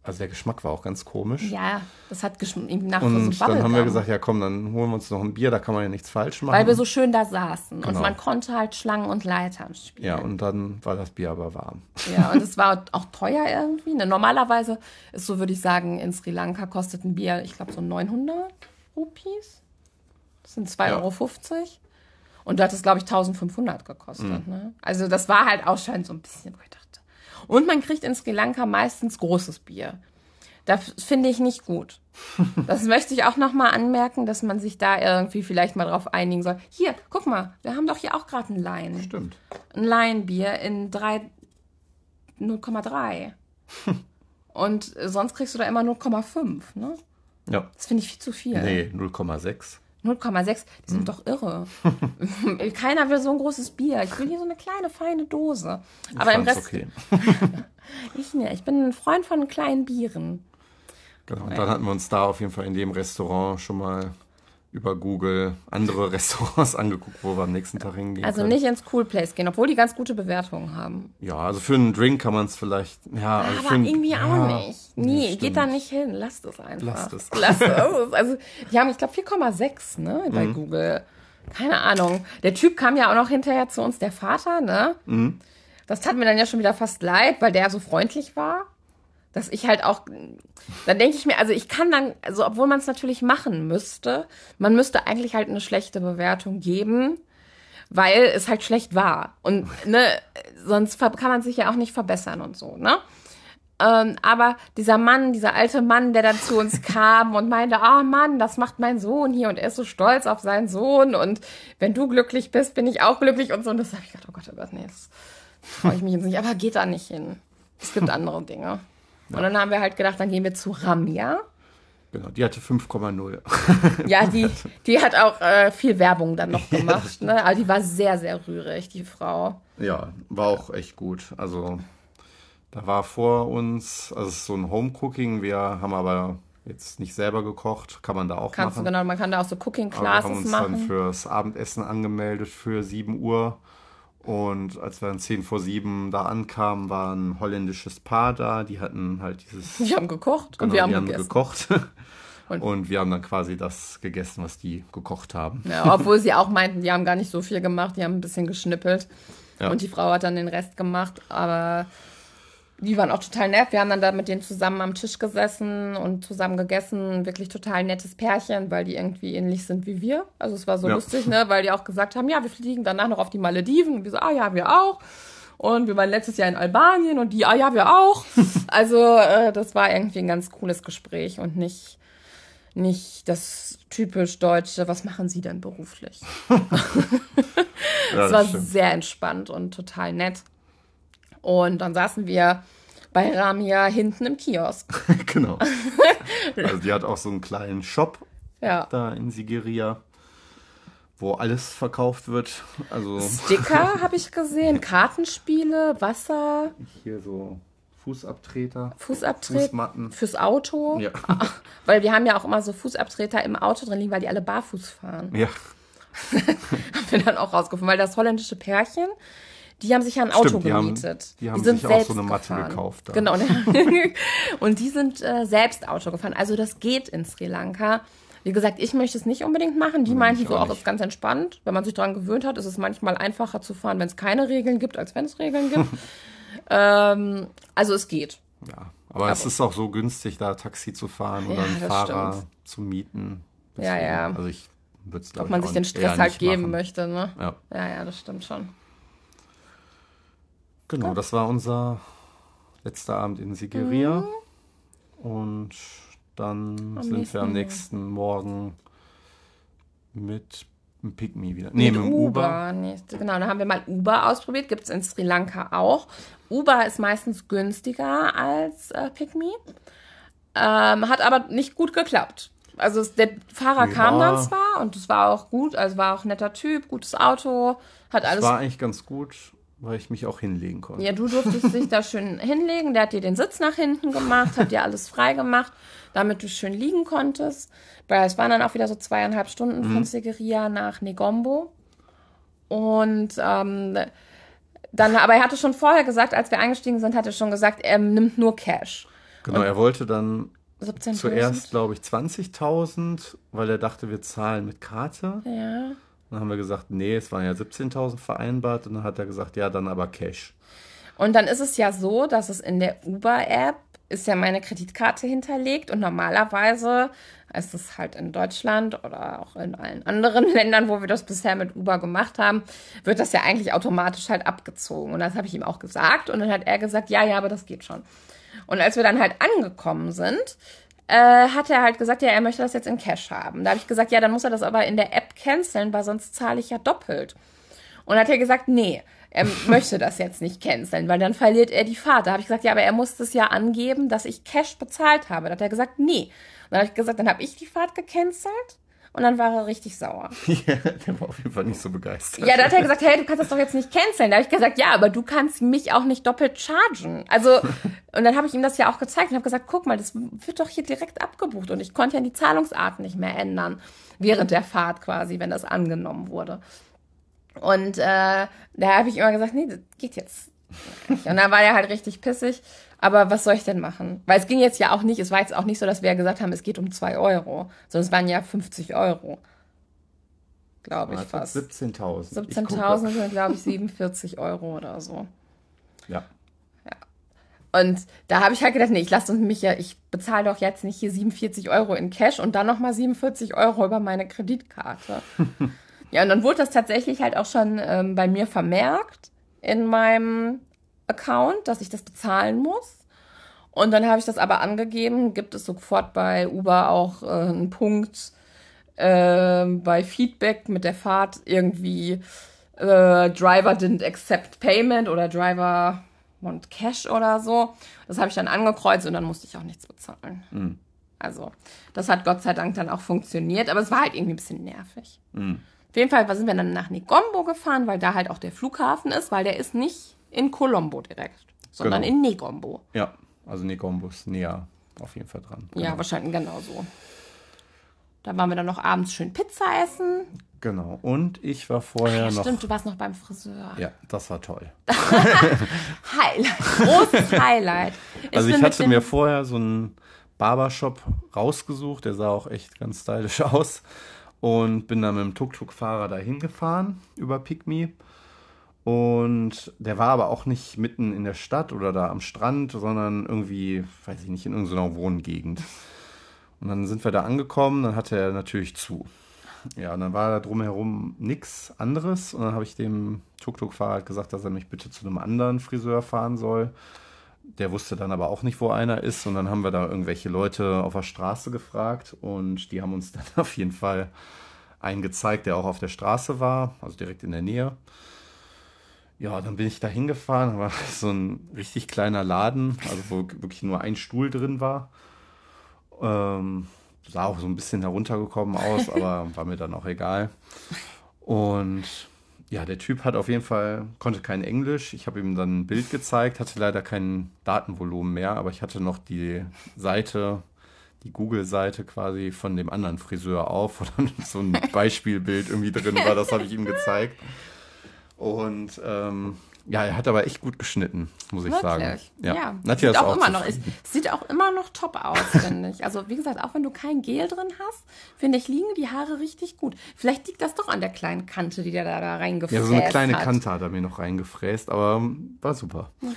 Also der Geschmack war auch ganz komisch. Ja, das hat irgendwie nach Und so dann haben wir gesagt, ja komm, dann holen wir uns noch ein Bier, da kann man ja nichts falsch machen. Weil wir so schön da saßen. Und Genau. man konnte halt Schlangen und Leitern spielen. ja, und dann war das Bier aber warm. Ja, und es war auch teuer irgendwie. Ne? Normalerweise ist so, würde ich sagen, in Sri Lanka kostet ein Bier, ich glaube, so 900 Rupees. Das sind 2,50 Ja. Euro. Und da hat es, glaube ich, 1500 gekostet. Mhm. Ne? Also das war halt auch schon so ein bisschen, dachte. Und man kriegt in Sri Lanka meistens großes Bier. Das finde ich nicht gut. [LAUGHS] Das möchte ich auch nochmal anmerken, dass man sich da irgendwie vielleicht mal drauf einigen soll. Hier, guck mal, wir haben doch hier auch gerade ein Laien Stimmt. ein Laienbier in drei- 0,3. [LAUGHS] Und sonst kriegst du da immer 0,5, ne? Ja. Das finde ich viel zu viel. Nee, 0,6. 0,6, die sind doch irre. [LAUGHS] Keiner will so ein großes Bier. Ich will hier so eine kleine, feine Dose. Aber im Rest, okay. [LAUGHS] ich nicht. Ich bin ein Freund von kleinen Bieren. Genau. Und dann hatten wir uns da auf jeden Fall in dem Restaurant schon mal über Google andere [LAUGHS] Restaurants angeguckt, wo wir am nächsten Tag hingehen. Also können. nicht ins Cool Place gehen, obwohl die ganz gute Bewertungen haben. Ja, also für einen Drink kann man es vielleicht. Ja, also Aber für einen, irgendwie ja, auch nicht. Nee, geht da nicht hin. Lasst es einfach. Lasst es. Lasst [LAUGHS] es. Also, die haben, ich glaube, 4,6 ne, bei Mhm. Google. Keine Ahnung. Der Typ kam ja auch noch hinterher zu uns, der Vater, ne? Mhm. Das tat mir dann ja schon wieder fast leid, weil der so freundlich war. Dass ich halt auch, dann denke ich mir, also ich kann dann, also obwohl man es natürlich machen müsste, man müsste eigentlich halt eine schlechte Bewertung geben, weil es halt schlecht war. Und ne, sonst kann man sich ja auch nicht verbessern und so, ne? Ähm, aber dieser Mann, dieser alte Mann, der dann zu uns kam und meinte, ah Mann, das macht mein Sohn hier und er ist so stolz auf seinen Sohn und wenn du glücklich bist, bin ich auch glücklich und so. Und das habe ich gedacht, oh Gott, oh Gott, nee, das traue ich mich jetzt nicht. Aber geht da nicht hin. Es gibt [LAUGHS] andere Dinge. Und dann haben wir halt gedacht, dann gehen wir zu Ramya. Genau, die hatte 5,0. [LAUGHS] Ja, die, die hat auch äh, viel Werbung dann noch [LAUGHS] Ja, gemacht. das ne? Aber die war sehr, sehr rührig, die Frau. ja, war auch echt gut. Also da war vor uns, also es ist so ein Home-Cooking. Wir haben aber jetzt nicht selber gekocht. Kann man da auch Kannst du machen. genau, man kann da auch so Cooking Aber wir haben Classes uns dann machen. fürs Abendessen angemeldet für 7 Uhr. Und als wir dann 10 vor 7 da ankamen, war ein holländisches Paar da. Die hatten halt dieses. Die haben gekocht und Genau, wir haben die haben gegessen. gekocht. [LAUGHS] Und- Und, wir haben dann quasi das gegessen, was die gekocht haben. Ja, obwohl sie auch meinten, die haben gar nicht so viel gemacht, die haben ein bisschen geschnippelt. Ja. Und die Frau hat dann den Rest gemacht, aber die waren auch total nett. Wir haben dann da mit denen zusammen am Tisch gesessen und zusammen gegessen. Wirklich total nettes Pärchen, weil die irgendwie ähnlich sind wie wir. Also es war so Ja. lustig, ne? Weil die auch gesagt haben, ja, wir fliegen danach noch auf die Malediven. Und wir so, ah ja, wir auch. Und wir waren letztes Jahr in Albanien und die, ah ja, wir auch. [LAUGHS] Also äh, das war irgendwie ein ganz cooles Gespräch und nicht, nicht das typisch Deutsche, was machen Sie denn beruflich? [LAUGHS] Ja, [LAUGHS] Es war das stimmt. sehr entspannt und total nett. Und dann saßen wir bei Ramia hinten im Kiosk. [LAUGHS] genau. [LAUGHS] Also die hat auch so einen kleinen Shop Ja. da in Sigiriya, wo alles verkauft wird. Also Sticker [LAUGHS] habe ich gesehen, Kartenspiele, Wasser, hier so Fußabtreter, Fußabtreter Fußmatten. fürs Auto. Ja. Weil wir haben ja auch immer so Fußabtreter im Auto drin liegen, weil die alle barfuß fahren. Ja, Haben wir dann auch rausgefunden, weil das holländische Pärchen, die haben sich ja ein Auto Stimmt, die haben- gemietet. die haben sind sich auch so eine Matte gefahren. gekauft da. Genau. [LAUGHS] [LAUGHS] und die sind äh, selbst Auto gefahren. Also das geht in Sri Lanka. Wie gesagt, ich möchte es nicht unbedingt machen. Die meinten so, auch ist ganz entspannt. Wenn man sich daran gewöhnt hat, ist es manchmal einfacher zu fahren, wenn es keine Regeln gibt, als wenn es Regeln gibt. [LAUGHS] ähm, also es geht. ja. Aber, es ist auch so günstig, da Taxi zu fahren oder Ja, einen Fahrer stimmt. zu mieten. Ja, ja. Also ich würde es Ob man sich den Stress halt geben möchte, ne? Ja. Ja, ja, das stimmt schon. Genau, das war unser letzter Abend in Sigiriya. Mhm. Und dann am sind wir am nächsten Morgen mit einem Pygmy wieder. Nee, mit, mit Uber. Uber. Nee, genau, da haben wir mal Uber ausprobiert. Gibt es in Sri Lanka auch. Uber ist meistens günstiger als äh, Pygmy. Ähm, hat aber nicht gut geklappt. Also der Fahrer ja. kam dann zwar und es war auch gut, also war auch ein netter Typ, gutes Auto, hat alles. war eigentlich ganz gut, weil ich mich auch hinlegen konnte. Ja, du durftest dich da schön hinlegen. Der hat dir den Sitz nach hinten gemacht, hat dir alles frei gemacht, damit du schön liegen konntest. Weil es waren dann auch wieder so zweieinhalb Stunden mhm. von Sigiriya nach Negombo. Und ähm, dann, aber er hatte schon vorher gesagt, als wir eingestiegen sind, hat er schon gesagt, er nimmt nur Cash. Genau, und er wollte dann zuerst, glaube ich, 20.000, weil er dachte, wir zahlen mit Karte. Ja. Dann haben wir gesagt, nee, es waren ja 17.000 vereinbart. Und dann hat er gesagt, ja, dann aber Cash. Und dann ist es ja so, dass es in der Uber-App ist ja meine Kreditkarte hinterlegt und normalerweise ist es halt in Deutschland oder auch in allen anderen [LAUGHS] Ländern, wo wir das bisher mit Uber gemacht haben, wird das ja eigentlich automatisch halt abgezogen. Und das habe ich ihm auch gesagt und dann hat er gesagt, ja, ja, aber das geht schon. Und als wir dann halt angekommen sind, äh, hat er halt gesagt, ja, er möchte das jetzt in Cash haben. Da habe ich gesagt, ja, dann muss er das aber in der App canceln, weil sonst zahle ich ja doppelt. Und hat er gesagt, nee, er [LAUGHS] möchte das jetzt nicht canceln, weil dann verliert er die Fahrt. Da habe ich gesagt, ja, aber er muss das ja angeben, dass ich Cash bezahlt habe. Da hat er gesagt, nee. Und dann habe ich gesagt, dann habe ich die Fahrt gecancelt. Und dann war er richtig sauer. [LAUGHS] Ja, der war auf jeden Fall nicht so begeistert. Ja, da hat er gesagt, hey, du kannst das doch jetzt nicht canceln. Da habe ich gesagt, ja, aber du kannst mich auch nicht doppelt chargen. Also, [LAUGHS] und dann habe ich ihm das ja auch gezeigt und habe gesagt, guck mal, das wird doch hier direkt abgebucht. Und ich konnte ja die Zahlungsart nicht mehr ändern. Während der Fahrt quasi, wenn das angenommen wurde. Und äh, da habe ich immer gesagt, nee, das geht jetzt. Nicht. Und dann war er halt richtig pissig. Aber was soll ich denn machen? Weil es ging jetzt ja auch nicht, es war jetzt auch nicht so, dass wir gesagt haben, es geht um 2 Euro, sondern es waren ja 50 Euro. Glaube ich fast. 17.000. 17.000 sind, glaube ich, 47 Euro oder so. Ja. Ja. Und da habe ich halt gedacht, nee, ich lasse mich ja, ich bezahle doch jetzt nicht hier 47 Euro in Cash und dann nochmal 47 Euro über meine Kreditkarte. [LAUGHS] ja, und dann wurde das tatsächlich halt auch schon ähm, bei mir vermerkt in meinem Account, dass ich das bezahlen muss. Und dann habe ich das aber angegeben, gibt es sofort bei Uber auch äh, einen Punkt äh, bei Feedback mit der Fahrt irgendwie äh, Driver didn't accept payment oder Driver want cash oder so. Das habe ich dann angekreuzt und dann musste ich auch nichts bezahlen. Mhm. Also, das hat Gott sei Dank dann auch funktioniert, aber es war halt irgendwie ein bisschen nervig. Mhm. Auf jeden Fall sind wir dann nach Negombo gefahren, weil da halt auch der Flughafen ist, weil der ist nicht in Colombo direkt, sondern genau. in Negombo. Ja, also Negombo ist näher auf jeden Fall dran. Genau. Ja, wahrscheinlich genau so. Da waren wir dann noch abends schön Pizza essen. Genau. Und ich war vorher Ach, ja, noch. Stimmt, du warst noch beim Friseur. Ja, das war toll. [LAUGHS] Highlight. Großes Highlight. Ich also ich hatte mir vorher so einen Barbershop rausgesucht, der sah auch echt ganz stylisch [LAUGHS] aus. Und bin dann mit dem Tuk-Tuk-Fahrer dahin gefahren über Pygmy. Und der war aber auch nicht mitten in der Stadt oder da am Strand, sondern irgendwie, weiß ich nicht, in irgendeiner Wohngegend. Und dann sind wir da angekommen, dann hatte er natürlich zu. Ja, und dann war da drumherum nichts anderes. Und dann habe ich dem Tuk-Tuk-Fahrer halt gesagt, dass er mich bitte zu einem anderen Friseur fahren soll. Der wusste dann aber auch nicht, wo einer ist. Und dann haben wir da irgendwelche Leute auf der Straße gefragt. Und die haben uns [LAUGHS] dann auf jeden Fall einen gezeigt, der auch auf der Straße war, also direkt in der Nähe. Ja, dann bin ich da hingefahren, war [LAUGHS] so ein richtig kleiner Laden, also wo wirklich nur ein Stuhl drin war. Ähm, sah auch so ein bisschen heruntergekommen aus, [LAUGHS] aber war mir dann auch egal. Und ja, der Typ hat auf jeden Fall, konnte kein Englisch. Ich habe ihm dann ein Bild gezeigt, hatte leider kein Datenvolumen mehr, aber ich hatte noch die Seite, die Google-Seite quasi von dem anderen Friseur auf, wo dann [LAUGHS] so ein Beispielbild irgendwie drin war, das habe ich ihm gezeigt. Und ähm, ja, er hat aber echt gut geschnitten, muss ich Wirklich? sagen. Ja, ja. Nadja sieht auch, auch immer noch, es sieht auch immer noch top aus, [LAUGHS] finde ich. Also wie gesagt, auch wenn du kein Gel drin hast, finde ich, liegen die Haare richtig gut. Vielleicht liegt das doch an der kleinen Kante, die der da, da reingefräst hat. Ja, so eine kleine hat. Kante hat er mir noch reingefräst, aber war super. Mhm.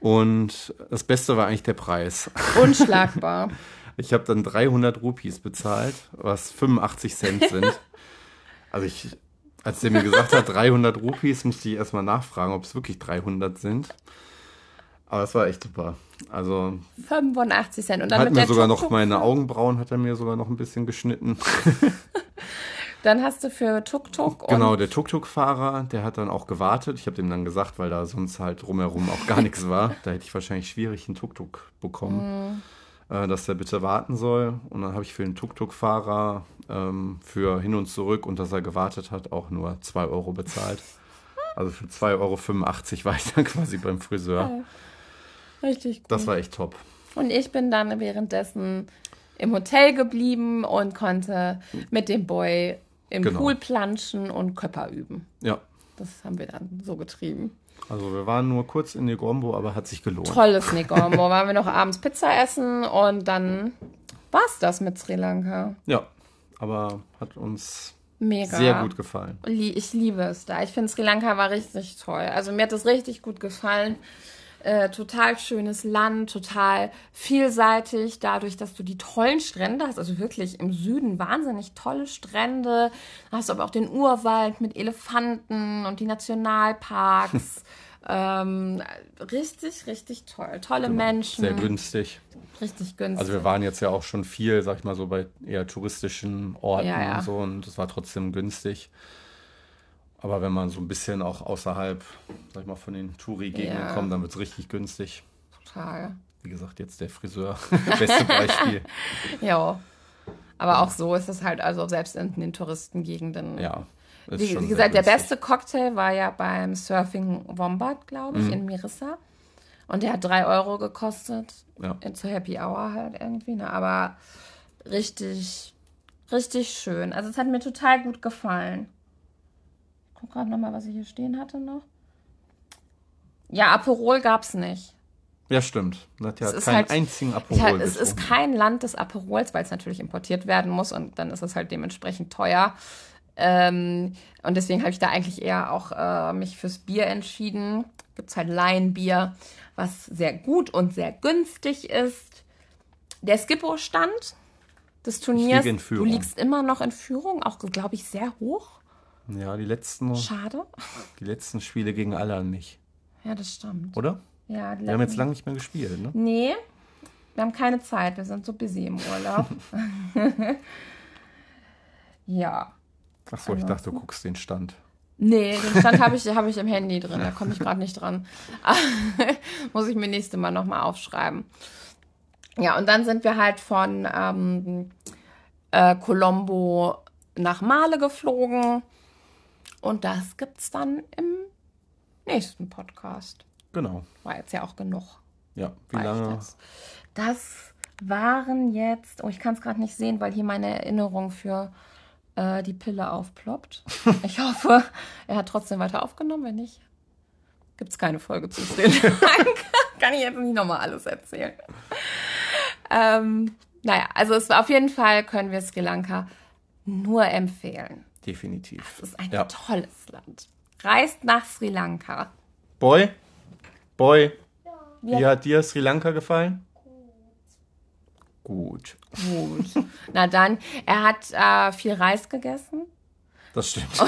Und das Beste war eigentlich der Preis. [LAUGHS] Unschlagbar. ich habe dann 300 Rupees bezahlt, was 85 Cent sind. [LAUGHS] also ich Als der mir gesagt hat, 300 Rupees, musste ich erstmal nachfragen, ob es wirklich 300 sind. Aber es war echt super. Also 85 Cent. Und dann hat mir sogar noch Tuk-Tuk- meine Augenbrauen hat er mir sogar noch ein bisschen geschnitten. [LAUGHS] Dann hast du für Tuk-Tuk und Genau, der Tuk-Tuk-Fahrer, der hat dann auch gewartet. Ich habe dem dann gesagt, weil da sonst halt drumherum auch gar nichts war. Da hätte ich wahrscheinlich schwierig einen Tuk-Tuk bekommen, äh, dass der bitte warten soll. Und dann habe ich für den Tuk-Tuk-Fahrer ähm, für hin und zurück und dass er gewartet hat, auch nur 2 Euro bezahlt. [LAUGHS] Also für 2,85 Euro war ich dann [LAUGHS] quasi beim Friseur. richtig gut. Das war echt top. Und ich bin dann währenddessen im Hotel geblieben und konnte mit dem Boy im Genau. Pool planschen und Köpper üben. Ja, Das haben wir dann so getrieben. Also wir waren nur kurz in Negombo, aber hat sich gelohnt. Tolles Negombo. Waren wir noch abends Pizza essen und dann war's das mit Sri Lanka. Ja, aber hat uns Mega. sehr gut gefallen. Ich liebe es da. Ich finde, Sri Lanka war richtig toll. Also mir hat es richtig gut gefallen. Äh, total schönes Land, total vielseitig, dadurch, dass du die tollen Strände hast, also wirklich im Süden wahnsinnig tolle Strände, hast aber auch den Urwald mit Elefanten und die Nationalparks. [LAUGHS] ähm, richtig, richtig toll. Tolle Menschen, Genau. Sehr günstig. richtig günstig. Also wir waren jetzt ja auch schon viel, sag ich mal so, bei eher touristischen Orten Ja, ja. und so und es war trotzdem günstig. Aber wenn man so ein bisschen auch außerhalb, sag ich mal, von den Touri-Gegenden Ja. kommt, dann wird es richtig günstig. total. Wie gesagt, jetzt der Friseur. [LAUGHS] Beste Beispiel. [LAUGHS] Ja. Aber auch so ist es halt, also selbst in den Touristengegenden. Ja. Wie, wie gesagt, der beste Cocktail war ja beim Surfing Wombat, glaube ich, Mhm. in Mirissa. Und der hat drei Euro gekostet. Ja. In- Zur Happy Hour halt irgendwie. Ne? Aber richtig, richtig schön. Also es hat mir total gut gefallen. Ich guck gerade nochmal, was ich hier stehen hatte noch. Ja, Aperol gab es nicht. Ja, stimmt. Hat ja Es ist keinen halt- einzigen Aperol halt, es ist getrunken. kein Land des Aperols, weil es natürlich importiert werden muss und dann ist es halt dementsprechend teuer. Ähm, und deswegen habe ich da eigentlich eher auch äh, mich fürs Bier entschieden. Gibt es halt Laienbier, was sehr gut und sehr günstig ist. Der Skippo-Stand des Turniers, liege in du liegst immer noch in Führung, auch glaube ich sehr hoch. Ja, die letzten, Schade. die letzten Spiele gegen alle an mich, Ja, das stimmt. oder? Ja, die Wir haben jetzt lange nicht mehr gespielt, ne? Nee, wir haben keine Zeit. Wir sind so busy im Urlaub. [LAUGHS] ja. Achso, ich dachte, du guckst den Stand. Nee, den Stand habe ich, hab ich im Handy drin. Da [LAUGHS] komme ich gerade nicht dran. [LAUGHS] Muss ich mir nächste Mal nochmal aufschreiben. Ja, und dann sind wir halt von ähm, äh, Colombo nach Male geflogen. Und das gibt's dann im nächsten Podcast. Genau. War jetzt ja auch genug. Ja, wie lange? jetzt. Das waren jetzt, oh, ich kann es gerade nicht sehen, weil hier meine Erinnerung für äh, die Pille aufploppt. [LAUGHS] Ich hoffe, er hat trotzdem weiter aufgenommen. Wenn nicht, gibt es keine Folge zu [LAUGHS] kann ich jetzt nicht nochmal alles erzählen. Ähm, naja, also es war auf jeden Fall, können wir Sri Lanka nur empfehlen. Definitiv. Es ist ein Ja. tolles Land. Reist nach Sri Lanka. Boy? Boy? Ja. Wie hat dir Sri Lanka gefallen? Gut. Gut. Na dann, er hat äh, viel Reis gegessen. Das stimmt. [LAUGHS]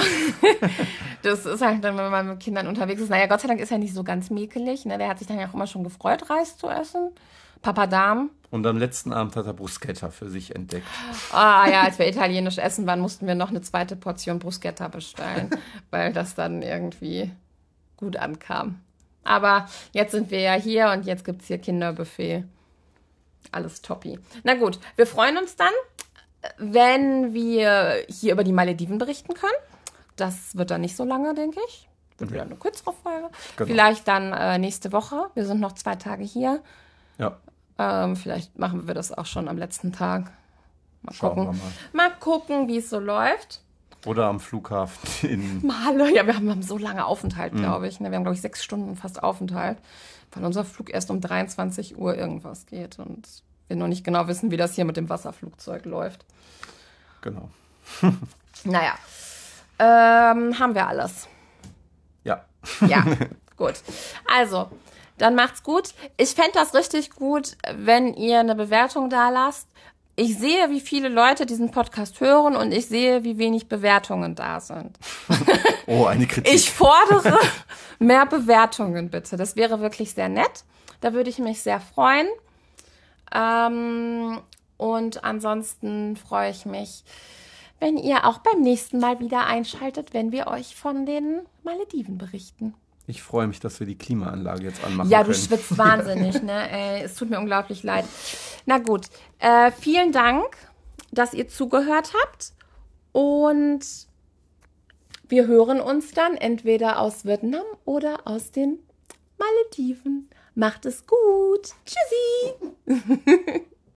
Das ist halt dann, wenn man mit Kindern unterwegs ist. Naja, Gott sei Dank ist er nicht so ganz mäkelig. Ne? Der hat sich dann ja auch immer schon gefreut, Reis zu essen. Papadam. Und am letzten Abend hat er Bruschetta für sich entdeckt. Ah ja, als wir italienisch essen waren, mussten wir noch eine zweite Portion Bruschetta bestellen, [LAUGHS] weil das dann irgendwie gut ankam. Aber jetzt sind wir ja hier und jetzt gibt es hier Kinderbuffet. Alles toppi. Na gut, wir freuen uns dann, wenn wir hier über die Malediven berichten können. Das wird dann nicht so lange, denke ich. Wird wieder eine kürzere Folge. Genau. Vielleicht dann äh, nächste Woche. Wir sind noch zwei Tage hier. Ja, Ähm, vielleicht machen wir das auch schon am letzten Tag. Mal schauen gucken. mal. Mal gucken, wie es so läuft. Oder am Flughafen [LAUGHS] in. Male, ja, wir haben, so lange Mhm. Aufenthalt, glaube ich. ne? Wir haben, glaube ich, sechs Stunden fast Aufenthalt, weil unser Flug erst um 23 Uhr irgendwas geht und wir noch nicht genau wissen, wie das hier mit dem Wasserflugzeug läuft. Genau. [LAUGHS] Naja, ähm, haben wir alles. Ja. Ja, [LAUGHS] gut. Also, dann macht's gut. Ich fände das richtig gut, wenn ihr eine Bewertung da lasst. ich sehe, wie viele Leute diesen Podcast hören und ich sehe, wie wenig Bewertungen da sind. [LAUGHS] Oh, eine Kritik. Ich fordere mehr Bewertungen bitte. Das wäre wirklich sehr nett. Da würde ich mich sehr freuen. Ähm, und ansonsten freue ich mich, wenn ihr auch beim nächsten Mal wieder einschaltet, wenn wir euch von den Malediven berichten. Ich freue mich, dass wir die Klimaanlage jetzt anmachen Ja, können. du schwitzt [LAUGHS] wahnsinnig, ne? Ey, es tut mir unglaublich leid. Na gut, äh, vielen Dank, dass ihr zugehört habt. Und wir hören uns dann entweder aus Vietnam oder aus den Malediven. Macht es gut. Tschüssi. [LAUGHS]